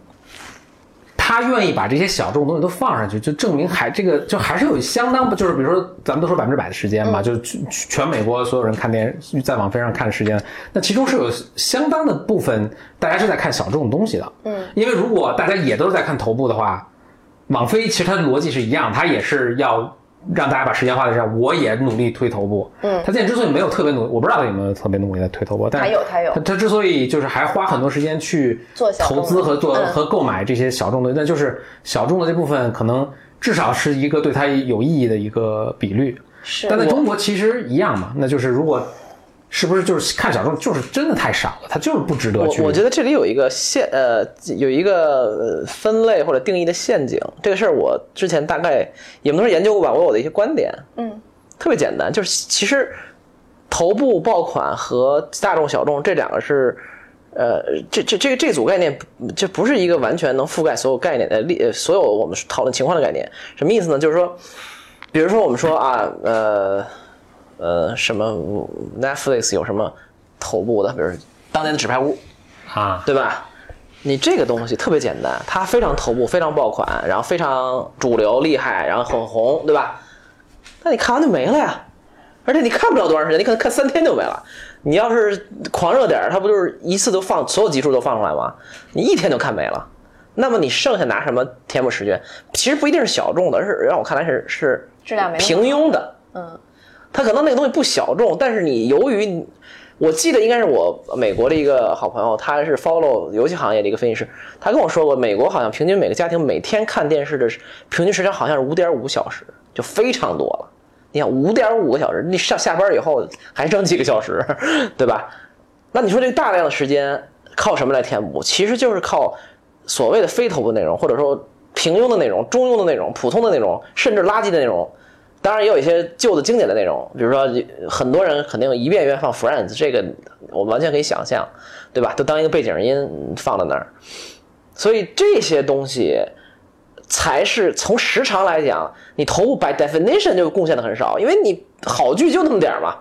B: 他愿意把这些小众东西都放上去，就证明还这个就还是有相当就是比如说咱们都说百分之百的时间嘛，就全美国所有人看电视在网飞上看的时间，那其中是有相当的部分大家是在看小众东西的，嗯，因为如果大家也都是在看头部的话，网飞其实它的逻辑是一样，它也是要让大家把时间花在这上，我也努力推头部。嗯，他现在之所以没有特别努力，我不知道他有没有特别努力在推头部，但是
D: 它有他有。
B: 他之所以就是还花很多时间去
D: 做
B: 投资和做、
D: 嗯。
B: 和购买这些小众的，那就是小众的这部分可能至少是一个对他有意义的一个比率。
D: 是。
B: 但在中国其实一样嘛，那就是如果是不是就是看小众就是真的太少了，它就是不值得去。
C: 我我觉得这里有一个陷呃有一个呃分类或者定义的陷阱，这个事儿我之前大概也不能说研究过吧，我有我的一些观点，
D: 嗯，
C: 特别简单，就是其实头部爆款和大众小众这两个是。呃，这这这这组概念，这不是一个完全能覆盖所有概念的例，呃所有我们讨论情况的概念。什么意思呢？就是说，比如说我们说啊，呃呃，什么 Netflix 有什么头部的，比如当年的纸牌屋，
B: 啊，
C: 对吧？你这个东西特别简单，它非常头部，非常爆款，然后非常主流厉害，然后很红，对吧？那你看完就没了呀，而且你看不了多长时间，你可能看三天就没了。你要是狂热点儿，它不就是一次都放所有集数都放出来吗？你一天就看没了。那么你剩下拿什么填补时间？其实不一定是小众的，而是让我看来是是
D: 质量没
C: 平庸的。
D: 嗯，
C: 它可能那个东西不小众，但是你由于，我记得应该是我美国的一个好朋友，他是 follow 游戏行业的一个分析师，他跟我说过，美国好像平均每个家庭每天看电视的平均时长好像是五点五小时，就非常多了。你想五点五个小时，你上下班以后还剩几个小时，对吧？那你说这个大量的时间靠什么来填补？其实就是靠所谓的非头部内容，或者说平庸的内容、中庸的内容、普通的内容，甚至垃圾的内容。当然也有一些旧的经典的内容，比如说很多人肯定一遍一遍放 Friends，这个我们完全可以想象，对吧？都当一个背景音放在那儿。所以这些东西才是从时长来讲，你头部 by definition 就贡献的很少，因为你好剧就那么点儿嘛，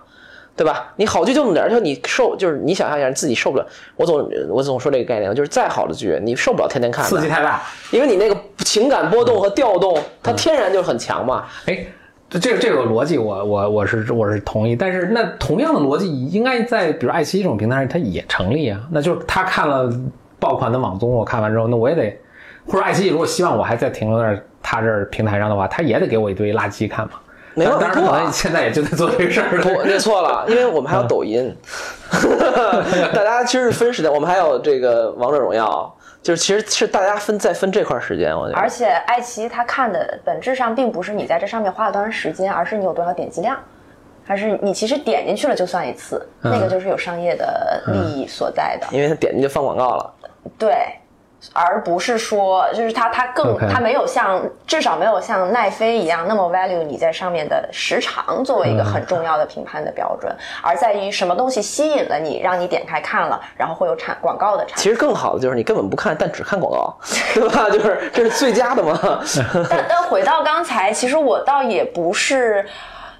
C: 对吧？你好剧就那么点儿，而且你受就是你想象一下，你自己受不了。我总我总说这个概念，就是再好的剧，你受不了天天看，
B: 刺激太大。
C: 因为你那个情感波动和调动，它天然就很强嘛。
B: 哎，这这这个逻辑我我我是我是同意，但是那同样的逻辑应该在比如爱奇艺这种平台上它也成立啊。那就是他看了爆款的网综，我看完之后，那我也得，或者爱奇艺如果希望我还在停留在他这儿平台上的话，他也得给我一堆垃圾看嘛。
C: 没有
B: 当然可能现在也就在做这个事儿了。
C: 不，你错了，因为我们还有抖音，大家其实是分时间，我们还有这个王者荣耀，就是其实是大家分在分这块时间，我觉得。
D: 而且爱奇艺它看的本质上并不是你在这上面花了多长时间，而是你有多少点击量，还是你其实点进去了就算一次，那个就是有商业的利益所在的。
C: 因为它点进去放广告了，
D: 对，而不是说就是它它更它没有像至少没有像奈飞一样那么 value 你在上面的时长作为一个很重要的评判的标准，而在于什么东西吸引了你，让你点开看了，然后会有产广告的产
C: 其实更好的就是你根本不看，但只看广告，对吧？就是这是最佳的嘛。
D: 但但回到刚才，其实我倒也不是。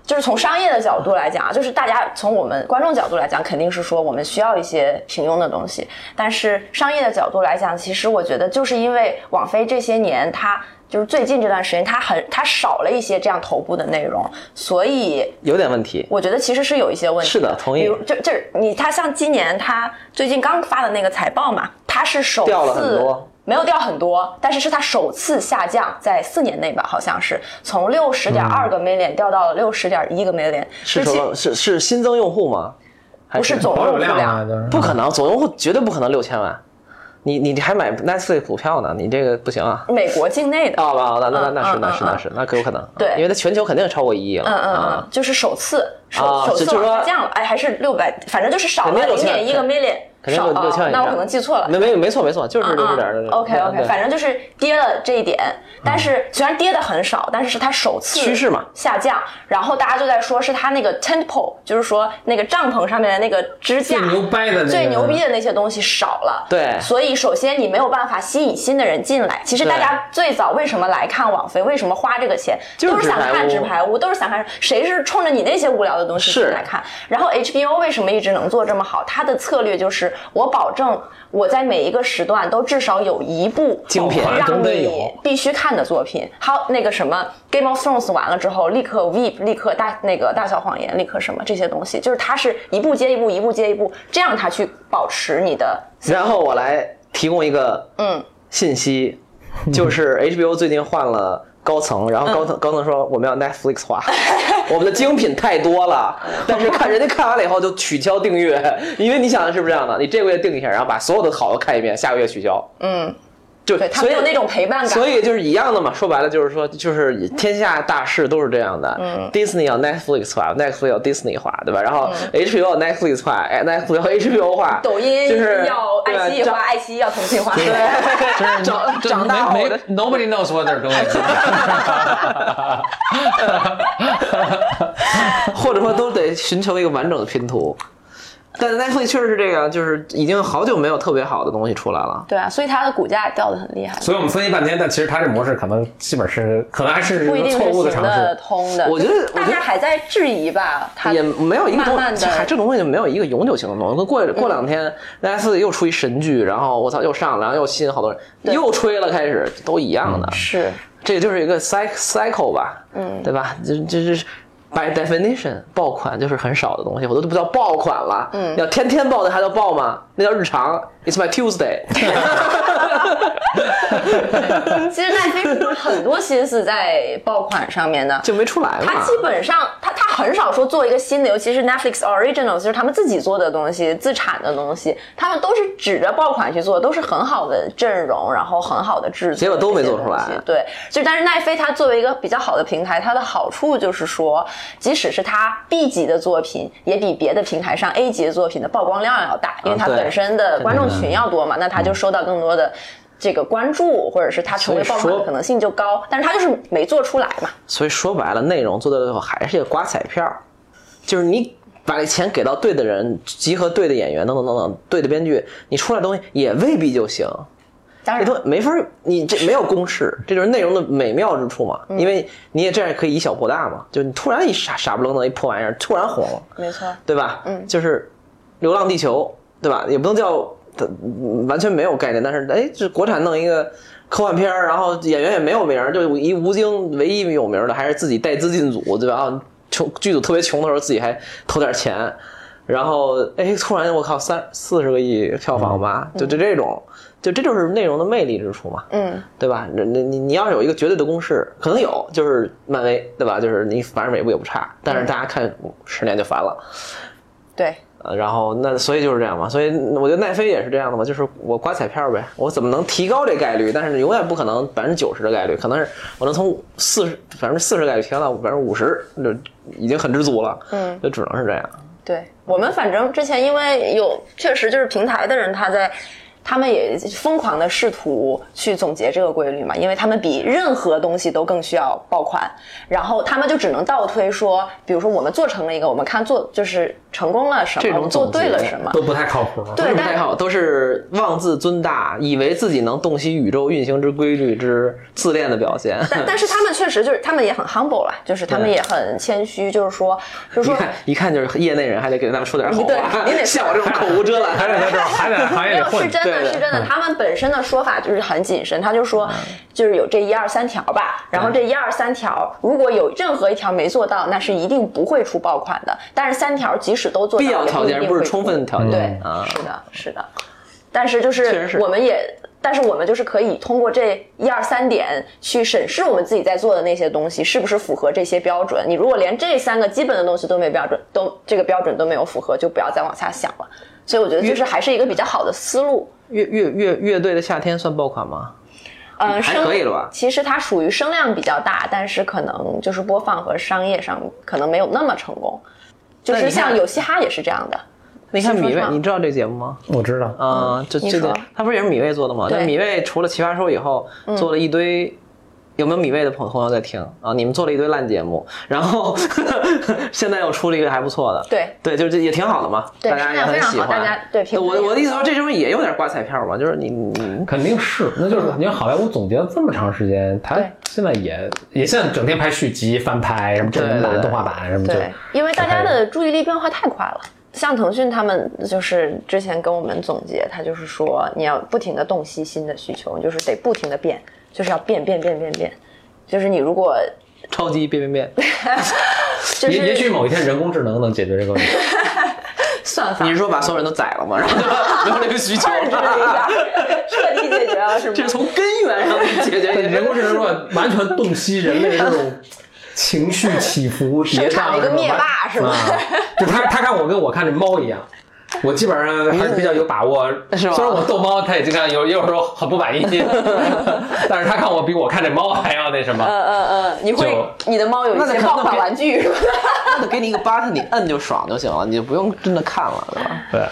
D: 就是从商业的角度来讲啊，就是大家从我们观众角度来讲，肯定是说我们需要一些平庸的东西。但是商业的角度来讲，其实我觉得就是因为网飞这些年它就是最近这段时间，它很它少了一些这样头部的内容，所以
C: 有点问题。
D: 我觉得其实是有一些问题。
C: 是的同意
D: 比如就就是你他像今年他最近刚发的那个财报嘛，他是首次
C: 掉了很多
D: 没有掉很多，但是是它首次下降，在四年内吧，好像是。从六十点二个 million 掉到了六十点一个 million，
C: 是是是新增用户吗？还
D: 不是总用户
B: 量。啊，就是
C: 不可能，总用户绝对不可能六千万。你你还买 Netflix 股票呢？你这个不行啊！
D: 美国境内的，
C: 啊啊，那那那那是那是那是那可有可能，
D: 对。
C: 因为它全球肯定超过一亿了，
D: 嗯嗯
C: 啊。
D: 嗯，就是首次首
C: 啊
D: 首次下降了，哎，还是六百，反正就是少了
C: 肯定6000
D: 零点一个 million，
C: 肯定
D: 少
C: 六六千万以上。
D: 啊那我可能记错了，
C: 没没没错没错，就是六十点的。
D: OK OK，反正就是跌了这一点，但是虽然跌的很少，但是是它首次
C: 趋势嘛
D: 下降，然后大家就在说是它那个 tent pole，就是说那个帐篷上面的那个支架
B: 最牛掰的那个
D: 最牛逼的那些东西少了，
C: 对
D: 所以首先你没有办法吸引新的人进来。其实大家最早为什么来看网飞，为什么花这个钱，
C: 就是
D: 都是想看
C: 纸牌屋
D: 纸牌屋，都是想看谁是冲着你那些无聊的东西进来看。然后 HBO 为什么一直能做这么好？它的策略就是我保证我在每一个时段都至少有一部
C: 精品
D: 让你必须看的作品。好，那个什么 Game of Thrones 完了之后，立刻 Weep 立刻大那个大小谎言，立刻什么这些东西，就是它是一步接一步，一步接一步，这样它去保持你的
C: 然后我来提供一个
D: 嗯
C: 信息，就是 HBO 最近换了。高层，然后高层、
D: 嗯。
C: 高层说我们要 Netflix 化，我们的精品太多了，但是看人家看完了以后就取消订阅，因为你想的是不是这样的？你这个月订一下，然后把所有的好的看一遍，下个月取消，
D: 嗯，
C: 就
D: 没有那种陪伴感。
C: 所以就是一样的嘛，说白了就是说，就是天下大事都是这样的。嗯，Disney 要 Netflix 化，Netflix 要 Disney 化，对吧？然后 HBO 要 Netflix 化，哎，Netflix 要 HBO 化，
D: 嗯抖音
C: 就是
D: 要爱奇艺
C: 对
D: 化，爱奇艺要腾讯化。
C: 对，
B: 就是
C: 长长大后的
B: nobody knows what they're doing
C: 或者说都得寻求一个完整的拼图。但 Netflix 确实是这样，就是已经好久没有特别好的东西出来了。
D: 对啊，所以它的股价也掉的很厉害，
B: 所以我们分析半天，但其实它这模式可能基本是可能还是
D: 不一定
B: 错误的尝试。
D: 通的。
C: 我觉得我觉得
D: 大家还在质疑吧，它
C: 也没有一个东
D: 慢慢的
C: 这种东西没有一个永久性的东西。过过两天，Netflix 又出一神剧，然后我操又上了，然后又吸引好多人，又吹了，开始都一样的。
D: 是
C: 这就是一个 cycle cycle 吧，嗯，对吧？就就是 by definition 爆款就是很少的东西，我都不叫爆款了，嗯，要天天爆的还叫爆吗？那叫日常，It's my Tuesday。
D: 其实奈飞是花很多心思在爆款上面的，
C: 就没出来嘛。
D: 他基本上，他他很少说做一个新的，尤其是 Netflix Originals，就是他们自己做的东西、自产的东西，他们都是指着爆款去做，都是很好的阵容，然后很好的制作，
C: 结果都没做出来
D: 对，就但是奈飞它作为一个比较好的平台，它的好处就是说，即使是它 B 级的作品，也比别的平台上 A 级的作品的曝光量要大，因为它
C: 对
D: 本身的观众群要多嘛，那他就收到更多的。这个关注，或者是他成为爆款的可能性就高，但是他就是没做出来嘛。
C: 所以说白了，内容做到最后还是一个刮彩票，就是你把这钱给到对的人，集合对的演员，等等等等，对的编剧，你出来的东西也未必就行。
D: 当然
C: 这都没法，你这没有公式，这就是内容的美妙之处嘛。
D: 嗯
C: 因为你也这样可以以小博大嘛，就你突然一傻傻不愣登一破玩意儿，突然红了，
D: 没错，
C: 对吧？嗯，就是《流浪地球》，对吧？也不能叫嗯完全没有概念，但是哎，这国产弄一个科幻片儿，然后演员也没有名儿，就一吴京唯一有名儿的还是自己带资进组，对吧？啊，穷剧组特别穷的时候，自己还投点钱，然后哎，突然我靠，三四十个亿票房吧，就就这种，就这就是内容的魅力之处嘛。
D: 嗯，
C: 对吧？你你你你要是有一个绝对的公式，可能有，就是漫威，对吧？就是你反正每部也不差，但是大家看十年就烦了。
D: 对，
C: 呃，然后那所以就是这样嘛，所以我觉得奈飞也是这样的嘛，就是我刮彩票呗，我怎么能提高这概率？但是永远不可能百分之九十的概率，可能是我能从四十百分之四十概率提高到百分之五十，就已经很知足了。
D: 嗯，
C: 就只能是这样。
D: 对我们反正之前因为有确实就是平台的人他在。他们也疯狂的试图去总结这个规律嘛，因为他们比任何东西都更需要爆款，然后他们就只能倒推说，比如说我们做成了一个，我们看做就是成功了什么，
C: 这种
D: 我们做对了什么，
B: 都不太靠谱。
D: 对，但
C: 不太好，都是妄自尊大，以为自己能洞悉宇宙运行之规律之自恋的表现。
D: 但但是他们确实就是他们也很 humble 啦，就是他们也很谦虚，就是说，就是说，
C: 一看一看就是业内人，还得给他们说点好
D: 对
C: 话
D: 你得，
C: 像我这种口无遮拦，
B: 还得在这儿，还得行业里混。
D: 是真的。他们本身的说法就是很谨慎，他就说，就是有这一二三条吧，然后这一二三条，如果有任何一条没做到，那是一定不会出爆款的。但是三条即使都做到，
C: 必要条件不是充分条件。
D: 对，
C: 啊，
D: 是的，是的。但是就
C: 是
D: 是我们也，但是我们就是可以通过这一二三点去审视我们自己在做的那些东西是不是符合这些标准。你如果连这三个基本的东西都没标准，都这个标准都没有符合，就不要再往下想了。所以我觉得就是还是一个比较好的思路。
C: 乐乐乐乐队的夏天算爆款吗？
D: 嗯，
C: 还
D: 声
C: 可以了吧
D: 其实它属于声量比较大，但是可能就是播放和商业上可能没有那么成功。就是像有嘻哈也是这样的，
C: 你看米未，你知道这节目吗？
B: 我知道，
C: 啊，这这个他不是也是米未做的吗？
D: 对
C: 那米未除了奇葩说以后，做了一堆。有没有米味的朋朋友在听？啊？你们做了一堆烂节目，然后 现在又出了一个还不错的，
D: 对。
C: 对，就是也挺好的嘛，
D: 对
C: 大家也很喜欢。
D: 质量非常好大家对评
C: 我我的意思说，这东西也有点刮彩票嘛，就是你你
B: 肯定是，那就是你看好莱坞总结了这么长时间，他现在也也现在整天拍续集、翻拍什么真人版、动画版什么就
D: 对，因为大家的注意力变化太快了。像腾讯他们就是之前跟我们总结，他就是说你要不停的洞悉新的需求，就是得不停的变，就是要变变变变变。就是你如果
C: 超级变变变，
D: 就是
B: 也也许某一天人工智能能解决这个问题。
D: 算法
C: 你是说把所有人都宰了吗？然后就没有这个需求
D: 彻底解决了是吗？
C: 这是从根源上解决一个
B: 人工智能如果完全洞悉人类这种情绪起伏
D: 生
B: 跌宕，
D: 产了一个灭霸是吗
B: 啊就他他看我跟我看这猫一样。我基本上还是比较有把握，
C: 是吧
B: 虽然我逗猫，它也经常有有时候很不满意，但是它看我比我看这猫还要那什么。
D: 嗯嗯嗯，你会你的猫有一些爆款玩具是吧？
C: 那给你一个 button，你摁就爽就行了，你就不用真的看了，对吧？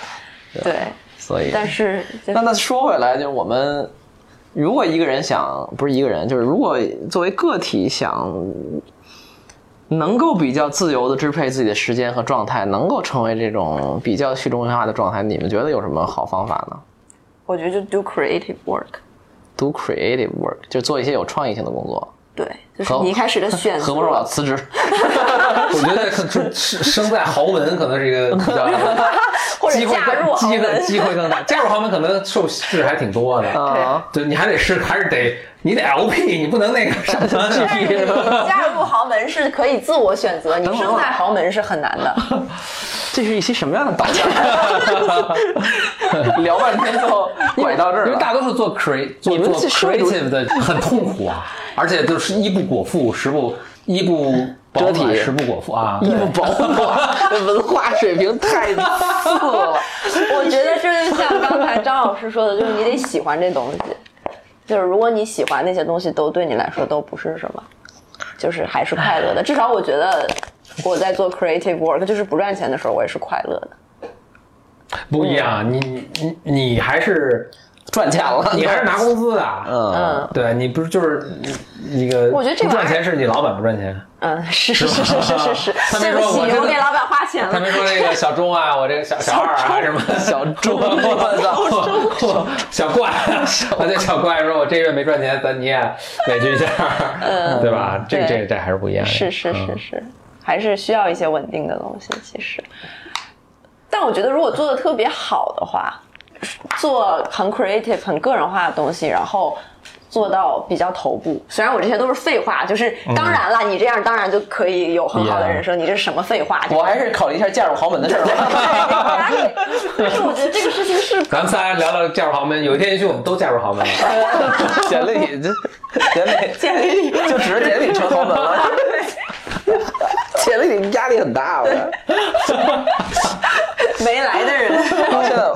B: 对，
D: 对，
C: 所以，
D: 但是就
C: 那那说回来，就是我们如果一个人想，不是一个人，就是如果作为个体想能够比较自由的支配自己的时间和状态，能够成为这种比较去中心化的状态，你们觉得有什么好方法呢
D: 我觉得就 do creative work。
C: ？Do creative work，就做一些有创意性的工作。
D: 对，就是你一开始的选择。
C: 何不说我要辞职？
B: 我觉得可是生在豪门可能是一个比较
D: 或者
B: 机会
D: 嫁入
B: 更机会
D: 豪门
B: 机会更大，嫁入豪门可能受制还挺多的。
C: 啊，
B: 对，你还得是还是得你得 LP，你不能那个什么
D: 但是你嫁入豪门是可以自我选择，你生在豪门是很难的。
C: 这是一期什么样的导向？聊半天最后拐到这儿了。
B: 因为大多数做 create 做
C: 你们
B: 做 creative 的很痛苦啊，而且就是衣不裹腹，食不衣不饱
C: 遮体
B: 暖，食不果腹啊。
C: 衣不保暖，文化水平太次了。
D: 我觉得这就像刚才张老师说的，就是你得喜欢这东西。就是如果你喜欢那些东西，都对你来说都不是什么，就是还是快乐的。至少我觉得我在做 creative work，就是不赚钱的时候，我也是快乐的。
B: 不一样，你你你还是
C: 赚钱了，
B: 你还是拿工资的，
C: 嗯，
D: 嗯。
B: 对你不是就是那个，
D: 我觉得这
B: 不赚钱是你老板不赚钱。
D: 嗯，是是是是是是是，
B: 他没
D: 对不起，
B: 说我
D: 给老板花钱了。
B: 他没说那个小钟啊，我这个小小二啊什么？
C: 小钟。
B: 我小怪，我对小怪说，我这月没赚钱，咱你也委屈一下，对吧？这
D: 对。
B: 这这还是不一样的。
D: 是是是
B: 嗯。
D: 是，还是需要一些稳定的东西。其实，但我觉得如果做的特别好的话，做很 creative、很个人化的东西，然后。做到比较头部，虽然我这些都是废话，就是当然了，你这样当然就可以有很好的人生。你这是什么废话？
C: 我还是考虑一下嫁入豪门的事儿吧。
D: 对，但是我觉得这个事情是
B: 咱们仨聊聊嫁入豪门，有一天也许我们都嫁入豪门了。
C: 简历这简历
D: 简历里
C: 就指着简历成豪门了。简历里压力很大，我觉得。
D: 没来的人，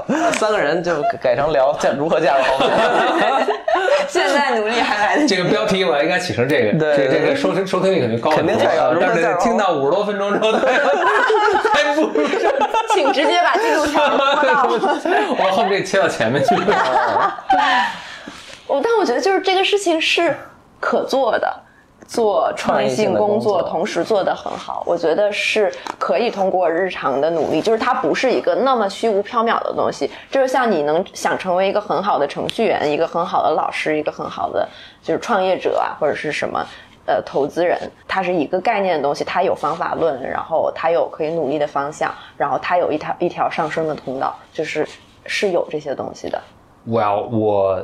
C: 现在三个人就改成聊嫁如何加入豪门。
D: 现在努力还来得及。
B: 这个标题我应该起成这个，
C: 对
B: 这这个收听收听率肯定高
C: 肯定太高
B: 但是
C: 如果
B: 听到五十多分钟之后，还不。
D: 请直接把进度条播到。
B: 我后面这切到前面去。
D: 我但我觉得就是这个事情是可做的，做创意性工作同时做得很好，我觉得是可以通过日常的努力，就是它不是一个那么虚无缥缈的东西，就是像你能想成为一个很好的程序员，一个很好的老师，一个很好的就是创业者啊，或者是什么。呃，投资人，它是一个概念的东西，它有方法论，然后它有可以努力的方向，然后它有一条一条上升的通道，就是是有这些东西的。
B: Well，我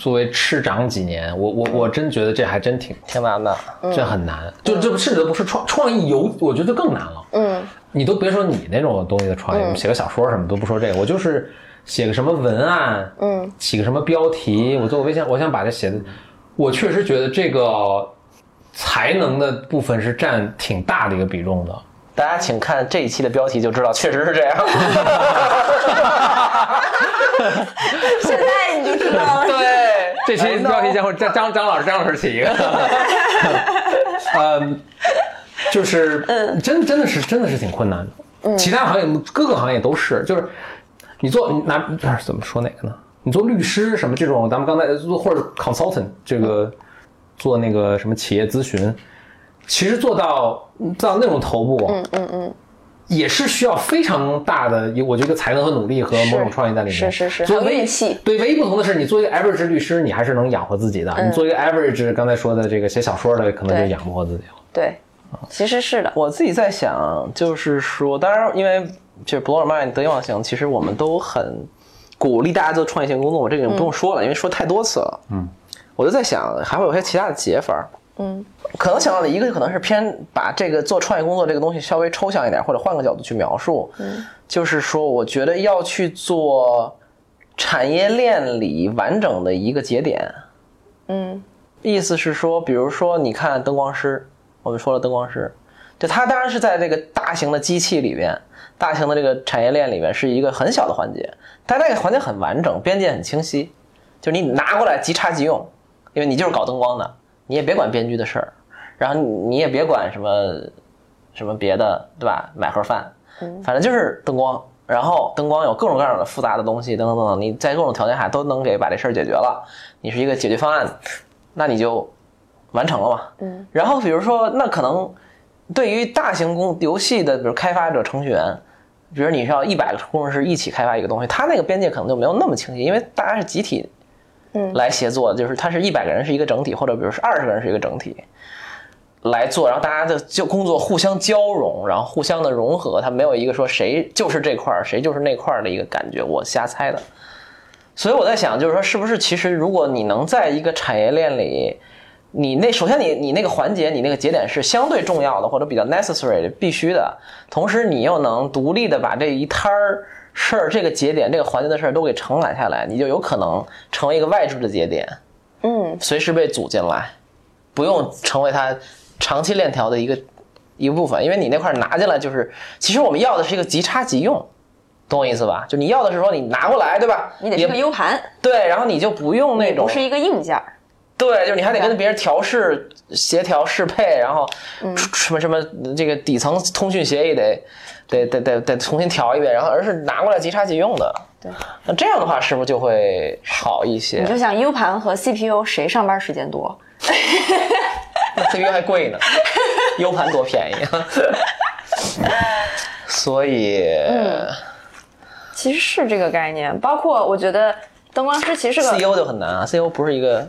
B: 作为吃长几年，我我我真觉得这还真挺
C: 挺难的，
B: 这很难，就这甚至都不是创创意游，我觉得就更难了。
D: 嗯，
B: 你都别说你那种东西的创意，写个小说什么都不说这个，我就是写个什么文案，
D: 嗯，
B: 起个什么标题，我做个微信，我想把它写的，我确实觉得这个才能的部分是占挺大的一个比重的。
C: 大家请看这一期的标题就知道，确实是这样。
D: 现在你就知道了。
C: 对，
B: 这期标题将会张张张老师张老师起一个，嗯，就是真真的是真的是挺困难的。其他行业各个行业都是，就是你做你拿怎么说哪个呢？你做律师什么这种，咱们刚才做或者 consultant 这个做那个什么企业咨询，其实做到到那种头部，嗯嗯嗯。也是需要非常大的，我觉得才能和努力和某种创意在里面。
D: 是是是
B: 所以唯
D: 还有运气
B: 对，唯一不同的是，你做一个 average 律师，你还是能养活自己的；你做一个 average 刚才说的这个写小说的，可能就养不活自己了。
D: 对，其实是的。
C: 我自己在想，就是说，当然，因为就是 blow your mind 得意忘形，其实我们都很鼓励大家做创业性工作，我这个不用说了，因为说太多次了。嗯，我就在想，还会有些其他的解法。
D: 嗯，
C: 可能想到的一个可能是偏把这个做创业工作这个东西稍微抽象一点，或者换个角度去描述。嗯，就是说，我觉得要去做产业链里完整的一个节点。
D: 嗯
C: 意思是说，比如说，你看灯光师，我们说了灯光师，就他当然是在这个大型的机器里边，大型的这个产业链里面是一个很小的环节，但那个环节很完整，边界很清晰，就是你拿过来即插即用，因为你就是搞灯光的，你也别管编剧的事儿，然后你你也别管什么什么别的，对吧？买盒饭，反正就是灯光。然后灯光有各种各样的复杂的东西，等等等等，你在各种条件下都能给把这事儿解决了。你是一个解决方案，那你就完成了嘛。
D: 嗯。
C: 然后比如说，那可能对于大型公游戏的，比如开发者、程序员，比如你是要一百个工程师一起开发一个东西，他那个边界可能就没有那么清晰，因为大家是集体
D: 嗯
C: 来协作，就是他是一百个人是一个整体，或者比如是二十个人是一个整体来做，然后大家的就工作互相交融，然后互相的融合，他没有一个说谁就是这块儿，谁就是那块儿的一个感觉，我瞎猜的。所以我在想，就是说，是不是其实如果你能在一个产业链里，你那首先你你那个环节，你那个节点是相对重要的，或者比较 necessary 必须的，同时你又能独立的把这一摊儿事儿、这个节点、这个环节的事儿都给承揽下来，你就有可能成为一个外置的节点，
D: 嗯
C: 随时被组进来，不用成为它长期链条的一个一个部分，因为你那块儿拿进来就是，其实我们要的是一个即插即用。懂我意思吧？就你要的是说你拿过来，对吧？
D: 你得是
C: 也
D: 个 U 盘，
C: 对，然后你就不用那种
D: 不是一个硬件。
C: 对，就是你还得跟别人调试、协调、适配，然后
D: 嗯
C: 什么什么这个底层通讯协议得得得得得重新调一遍，然后而是拿过来即插即用的，
D: 对，
C: 那这样的话是不是就会好一些
D: 你就想 U 盘和 CPU 谁上班时间多？
C: 那 CPU 还贵呢，U 盘多便宜啊！所以，
D: 其实是这个概念，包括我觉得灯光师其实是个
C: CEO 就很难啊，CEO 不是一个，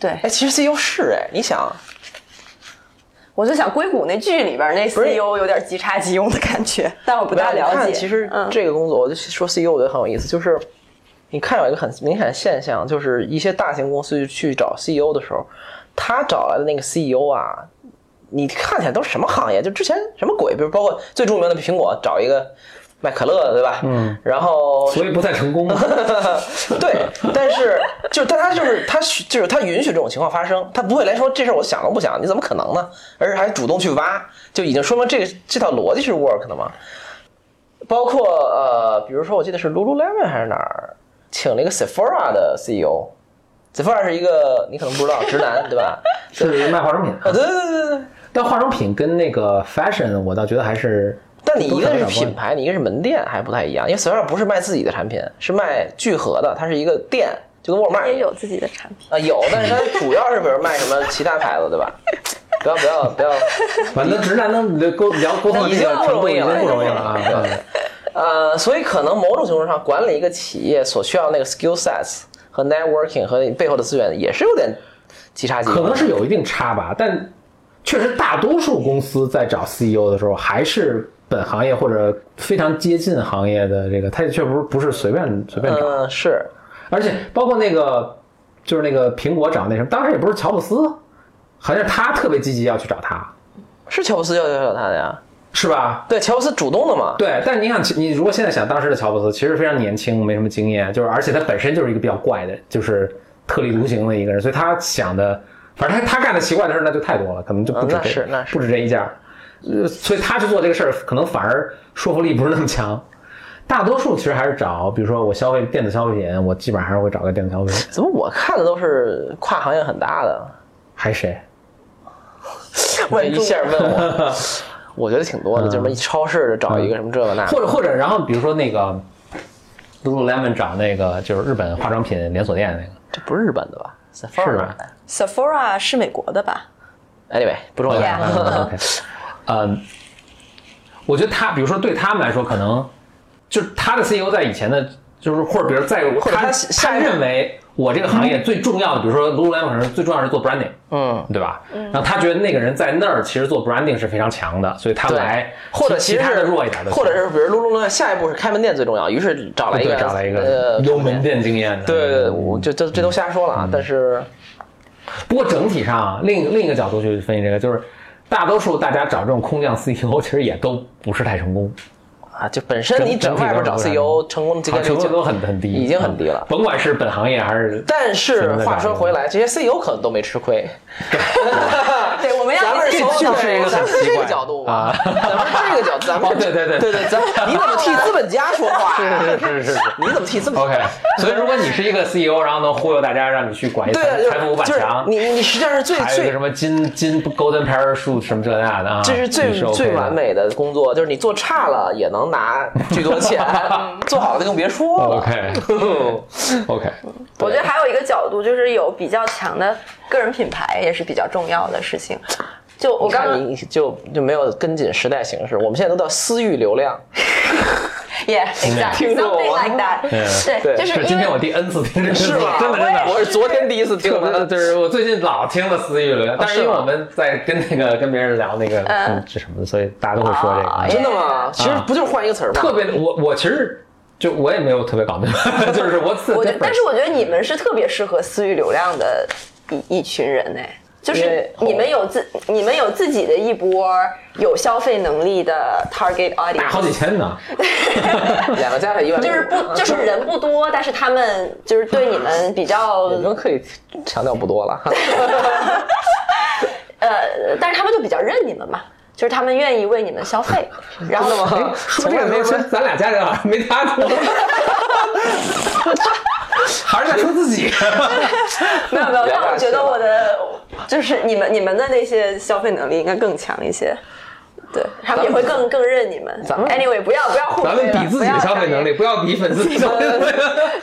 D: 对
C: 哎，，其实 CEO 是哎，你想，
D: 我就想硅谷那剧里边那 CEO 有点即插即用的感觉，但我不大了解。
C: 其实
D: 嗯
C: 这个工作，我就说 CEO 我觉得很有意思，就是你看有一个很明显的现象，就是一些大型公司去找 CEO 的时候，他找来的那个 CEO 啊，你看起来都是什么行业？就之前什么鬼？比如包括最著名的苹果找一个卖可乐的，对吧？嗯，然后
B: 所以不太成功。
C: 对，但是就是，但他就是他就是他允许这种情况发生，他不会来说这事儿我想都不想，你怎么可能呢？而是还主动去挖，就已经说明这个这套逻辑是 work 的嘛。包括呃，比如说我记得是 Lululemon 还是哪儿，请了一个 Sephora 的 CEO。Sephora 是一个你可能不知道直男对吧？
B: 是卖化妆品
C: 啊，对对对对对。
B: 但化妆品跟那个 fashion，我倒觉得还是，
C: 但你一个是品牌，你一个是门店，还不太一样。因为 Sephora 不是卖自己的产品，是卖聚合的，它是一个店，就跟沃尔玛
D: 也有自己的产品。
C: 啊，有，但是它主要是比如卖什么其他牌子，对吧？不要不要不要，
B: 反正直男能沟聊沟通这个程度已经不容易了啊。嗯
C: 呃，所以可能某种程度上，管理一个企业所需要那个 skill sets 和 networking 和背后的资源，也是有点即插即用。
B: 可能是有一定差吧，但确实大多数公司在找 CEO 的时候，还是本行业或者非常接近行业的这个，他也确不是不是随便随便找，
C: 嗯，是
B: 而且包括那个就是那个苹果找那什么，当时也不是乔布斯，好像是他特别积极要去找他，
C: 是乔布斯要要找他的呀？
B: 是吧？
C: 对，乔布斯主动的嘛。
B: 对，但你想，你如果现在想当时的乔布斯，其实非常年轻，没什么经验，就是而且他本身就是一个比较怪的，就是特立独行的一个人，所以他想的，反正他他干的奇怪的事那就太多了，可能就不止
C: 嗯那
B: 这、
C: 是那是
B: 不止这一件儿，呃，所以他去做这个事儿，可能反而说服力不是那么强。大多数其实还是找，比如说我消费电子消费品，我基本上还是会找个电子消费品，
C: 怎么我看的都是跨行业很大的？
B: 还谁？
C: 这一下问我，我觉得挺多的，就什么超市找一个什么这个那个，
B: 或者或者，然后比如说那个 Lululemon 找那个就是日本化妆品连锁店那个，
C: 这不是日本的吧？是
B: 是吧
D: Sephora 是美国的吧
C: ？？Anyway，不重要。
B: 嗯，我觉得他，比如说对他们来说，可能就是他的 CEO 在以前的，就是或者比如在他
C: 他
B: 他认为我这个行业最重要的，比如说 Lululemon 可能最重要的是做 branding，
C: 嗯，
B: 对吧？然后他觉得那个人在那儿其实做 branding 是非常强的，所以他来，
C: 或者
B: 其他的弱一点的，
C: 或者是比如噜噜噜，下一步是开门店最重要，于是找了一个
B: 对找了一
C: 呃
B: 个有门店经验的，
C: 对对对，我就这这都瞎说了啊。但是
B: 不过整体上啊，另另一个角度去分析这个，就是大多数大家找这种空降 CEO，其实也都不是太成功。
C: 啊，就本身你
B: 整
C: 整外边找 CEO 成功的几率
B: 成功都很很低，
C: 已经很低了。
B: 甭管是本行业还是，
C: 但是话说回来，这些 CEO 可能都没吃亏。
D: 对，我们要
C: 咱们是从
B: 就是
C: 这个
B: 奇怪
C: 角度嘛
B: 啊，
C: 咱们是这个角度，咱们
B: 哦对对对
C: 对对，咱你怎么替资本家说话是？
B: 是是是是
C: 你怎么替资本
B: OK。所以如果你是一个 CEO，然后能忽悠大家让你去管一财财富五百
C: 就是
B: 强，
C: 你你实际上是最最
B: 还有个什么金金 Golden Parachute 什么这那的啊，
C: 这是最最完。美的工作，就是你做差了也能拿巨多钱，做好了就更别说了。
B: OK OK，
D: 我觉得还有一个角度就是有比较强的个人品牌也是比较重要的事情。就我
C: 我
D: 刚刚
C: 看你就就没有跟紧时代形势，我们现在都叫私域流量。
D: Yeah, exactly
C: 听过
D: something
C: 吗
D: like that。
C: 对
D: 对，就是
B: 是今天我第 N 次听这个
C: 是吗？
B: 真的真的。
C: 我是昨天第一次听的。
B: 就是我最近老听了私域流量，但是因为我们在跟那个跟别人聊那个嗯是什么的，所以大家都会说这
D: 哦
B: 个。
C: 真的吗？其实不就是换一个词儿吗？
B: 特别，我我其实就我也没有特别搞明白，就是我
D: 我觉得，但是我觉得你们是特别适合私域流量的一一群人呢。就是你们有自你们有自己的一波有消费能力的 target
B: 大好几
D: audience，好几
B: 千呢。
C: 两个加起来一万，
D: 就是不就是人不多，但是他们就是对你们比较
C: 你们可以强调不多了。
D: 呃，但是他们就比较认你们嘛，就是他们愿意为你们消费，然后
C: 真的吗？
B: 说这个没说，咱俩加起来好像没他多。还是在说自己。
D: 没有没有，但我觉得我的就是你们你们的那些消费能力应该更强一些。对他们也会更更认你们。
C: 咱们
D: anyway 不要不要互
B: 咱们比自己的消费能力，不要比粉丝 的消费能力。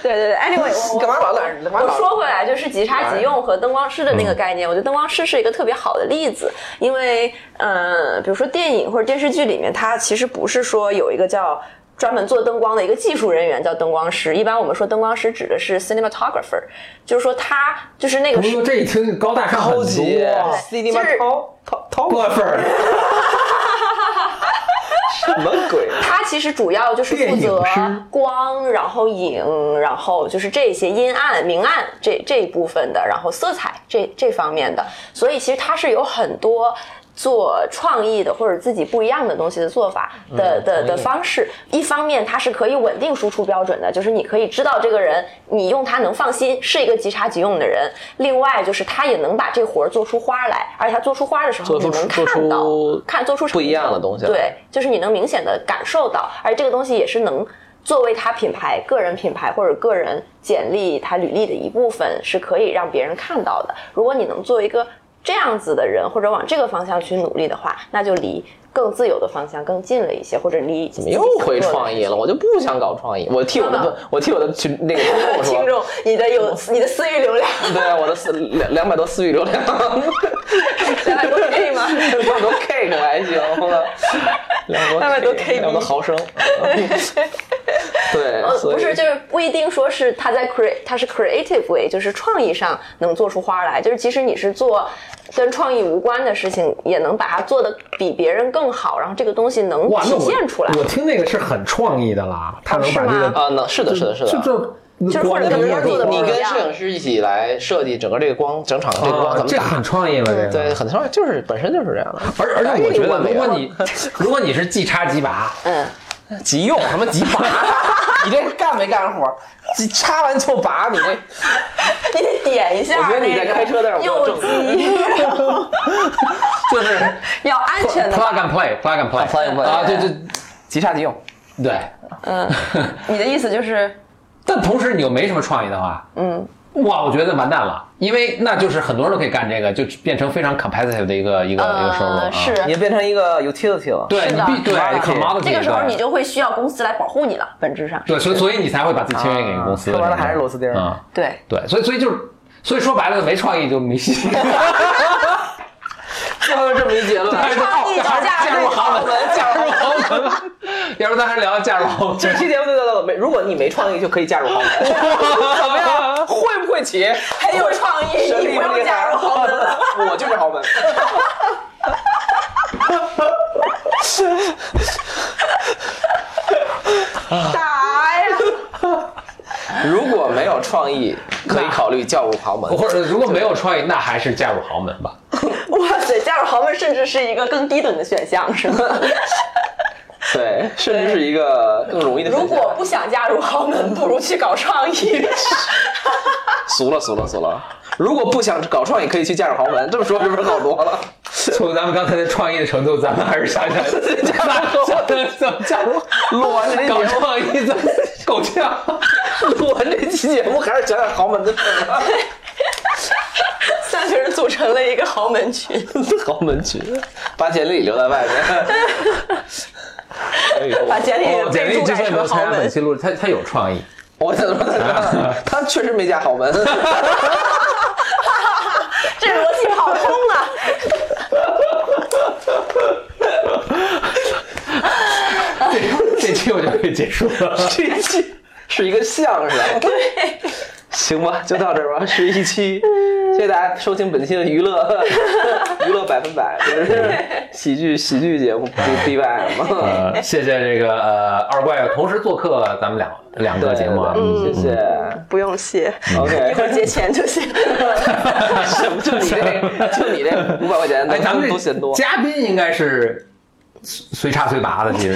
D: 对对对，anyway，我我
C: 干嘛老在干嘛
D: 我说回来，就是即插即用和灯光师的那个概念，我觉得灯光师是一个特别好的例子，因为呃，比如说电影或者电视剧里面，它其实不是说有一个叫。专门做灯光的一个技术人员叫灯光师，一般我们说灯光师指的是 cinematographer，就是说他就是那个是
B: 不过这一听高大上很多。
C: ，CD 吗
D: 就是？
C: 掏掏掏
B: 过分儿，
C: 什么鬼？
D: 它其实主要就是负责光，然后影，然后就是这些阴暗、明暗这这一部分的，然后色彩这这方面的，所以其实它是有很多。做创意的或者自己不一样的东西的做法的的的方式，一方面它是可以稳定输出标准的，就是你可以知道这个人，你用他能放心，是一个即插即用的人。另外就是他也能把这活儿做出花来，而且他做出花的时候，你能看到
C: 出
D: 看做出
C: 不一样的东西
D: 对，就是你能明显的感受到，而且这个东西也是能作为他品牌、个人品牌或者个人简历、他履历的一部分，是可以让别人看到的。如果你能做一个这样子的人，或者往这个方向去努力的话，那就离更自由的方向更近了一些，或者离怎么
C: 又回创意了，我就不想搞创意。我替我的我替我的群那个 听众说，
D: 听众，你的有你的私域流量，
C: 对啊，我的私两两百多私域流量，
D: 两百多 K 吗？
C: 两百多 K 可还行，两
D: 200多 KB
C: 两百多毫升。对，
D: 不是，就是不一定说是他在 create，他是 creative way，就是创意上能做出花来，就是即使你是做跟创意无关的事情，也能把它做的比别人更好，然后这个东西能体现出来。
B: 我听那个是很创意的啦，他能把这个
C: 啊，能是的，是的，是的。
B: 就就
D: 就是或者跟别人做的
C: 你跟
D: 不一样
C: 摄影师一起来设计整个这个光，整场这个光
B: 啊
C: 怎么打？
B: 这很创意了，这个
C: 对，很创意，就是本身就是这样的。
B: 而而且我觉得，如果你 如果你是即插即拔，
D: 嗯，
C: 急用什么急拔？你这干没干活？急插完就拔，你 这
D: 你得点一下
C: 我觉得你在开车的时候
D: 要
C: 正 就是
D: 要安全的
B: plug。and play，plug and
C: play，plug and play
B: 啊，对对
C: 急插急用。
B: 对。
D: 嗯，你的意思就是，
B: 但同时你又没什么创意的话，嗯，哇，我觉得完蛋了，因为那就是很多人都可以干这个，就变成非常 competitive 的一个一个一个收入
D: 是
C: 你变成一个 utility 了。
B: 对你
D: 是的
B: 必对
C: commodity
B: commodity，
D: 这个时候你就会需要公司来保护你了，本质上
B: 对，所以所以你才会把自己签约给公司。
C: 说白了还是螺丝钉
B: 嗯，
D: 对。
B: 对，所以所以就是，所以说白了没创意就没戏。
C: 最后这么一结论，
B: 还是
D: 创意
B: 还是
D: 加
B: 嫁入豪门，嫁入豪门。要不咱还聊嫁入豪门？
C: 这期节目就叫做没，如果你没创意，就可以嫁入豪门，怎么样？会不起？
D: 很有创意，你不用
C: 厉不厉害
D: 加入豪门了。
C: 我就是豪门。
D: 啥呀？
C: 如果没有创意，可以考虑嫁入豪门。
B: 或者如果没有创意，那还是嫁入豪门吧。
D: 哇塞，嫁入豪门甚至是一个更低等的选项，是吗？
C: 对，甚至是一个更容易的选项。
D: 如果不想嫁入豪门，不如去搞创意。
C: 俗了俗了俗了，如果不想搞创意，可以去嫁入豪门。这么说是不是好多了？
B: 从咱们刚才的创意的程度，咱们还是想想嫁入豪门怎么嫁入
C: 录完这期
B: 搞
C: 节目，
B: 创意怎么够呛。
C: 录完这期节目，还是讲讲豪门的事儿吧。
D: 三个人组成了一个豪门群。
C: 豪门群，把简历留在外面。
D: 把简历
B: 哦，简历之所以没有参加本，期录制，他他有创意。
C: 我怎么说他 他确实没加好门。
D: 这逻辑跑通了。
B: 这 这期我就可以结束了。
C: 这一期是一个相声。对，行吧，就到这儿吧，十一期，谢谢大家收听本期的娱乐 娱乐百分百，就是喜剧喜剧节目 B B Y 嘛。
B: 呃，谢谢这个呃二怪同时做客咱们两两个节目啊。
C: 谢谢。
D: 不用谢，一
C: OK，
D: 会儿结钱就行。
C: 什么？就你这个，就你这五百块钱，
B: 哎，咱们
C: 都嫌多。
B: 嘉宾应该是随插随拔的，其实。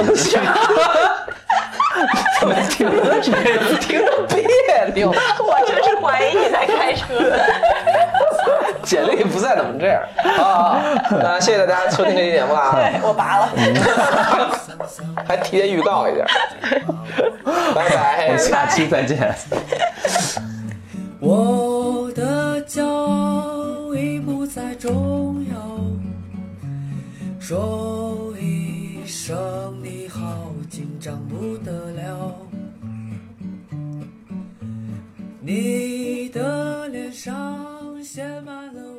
B: 怎么听着
C: 听着别扭，
D: 我真是怀疑你在开车。
C: 简历不在怎么这样啊！那谢谢大家收听这期节目啊，
D: 对我拔了。
C: 还提前预告一下，拜拜。
B: 下期再见。
A: 我的骄傲已不再重要，说生你好紧张不得了，你的脸上写满了。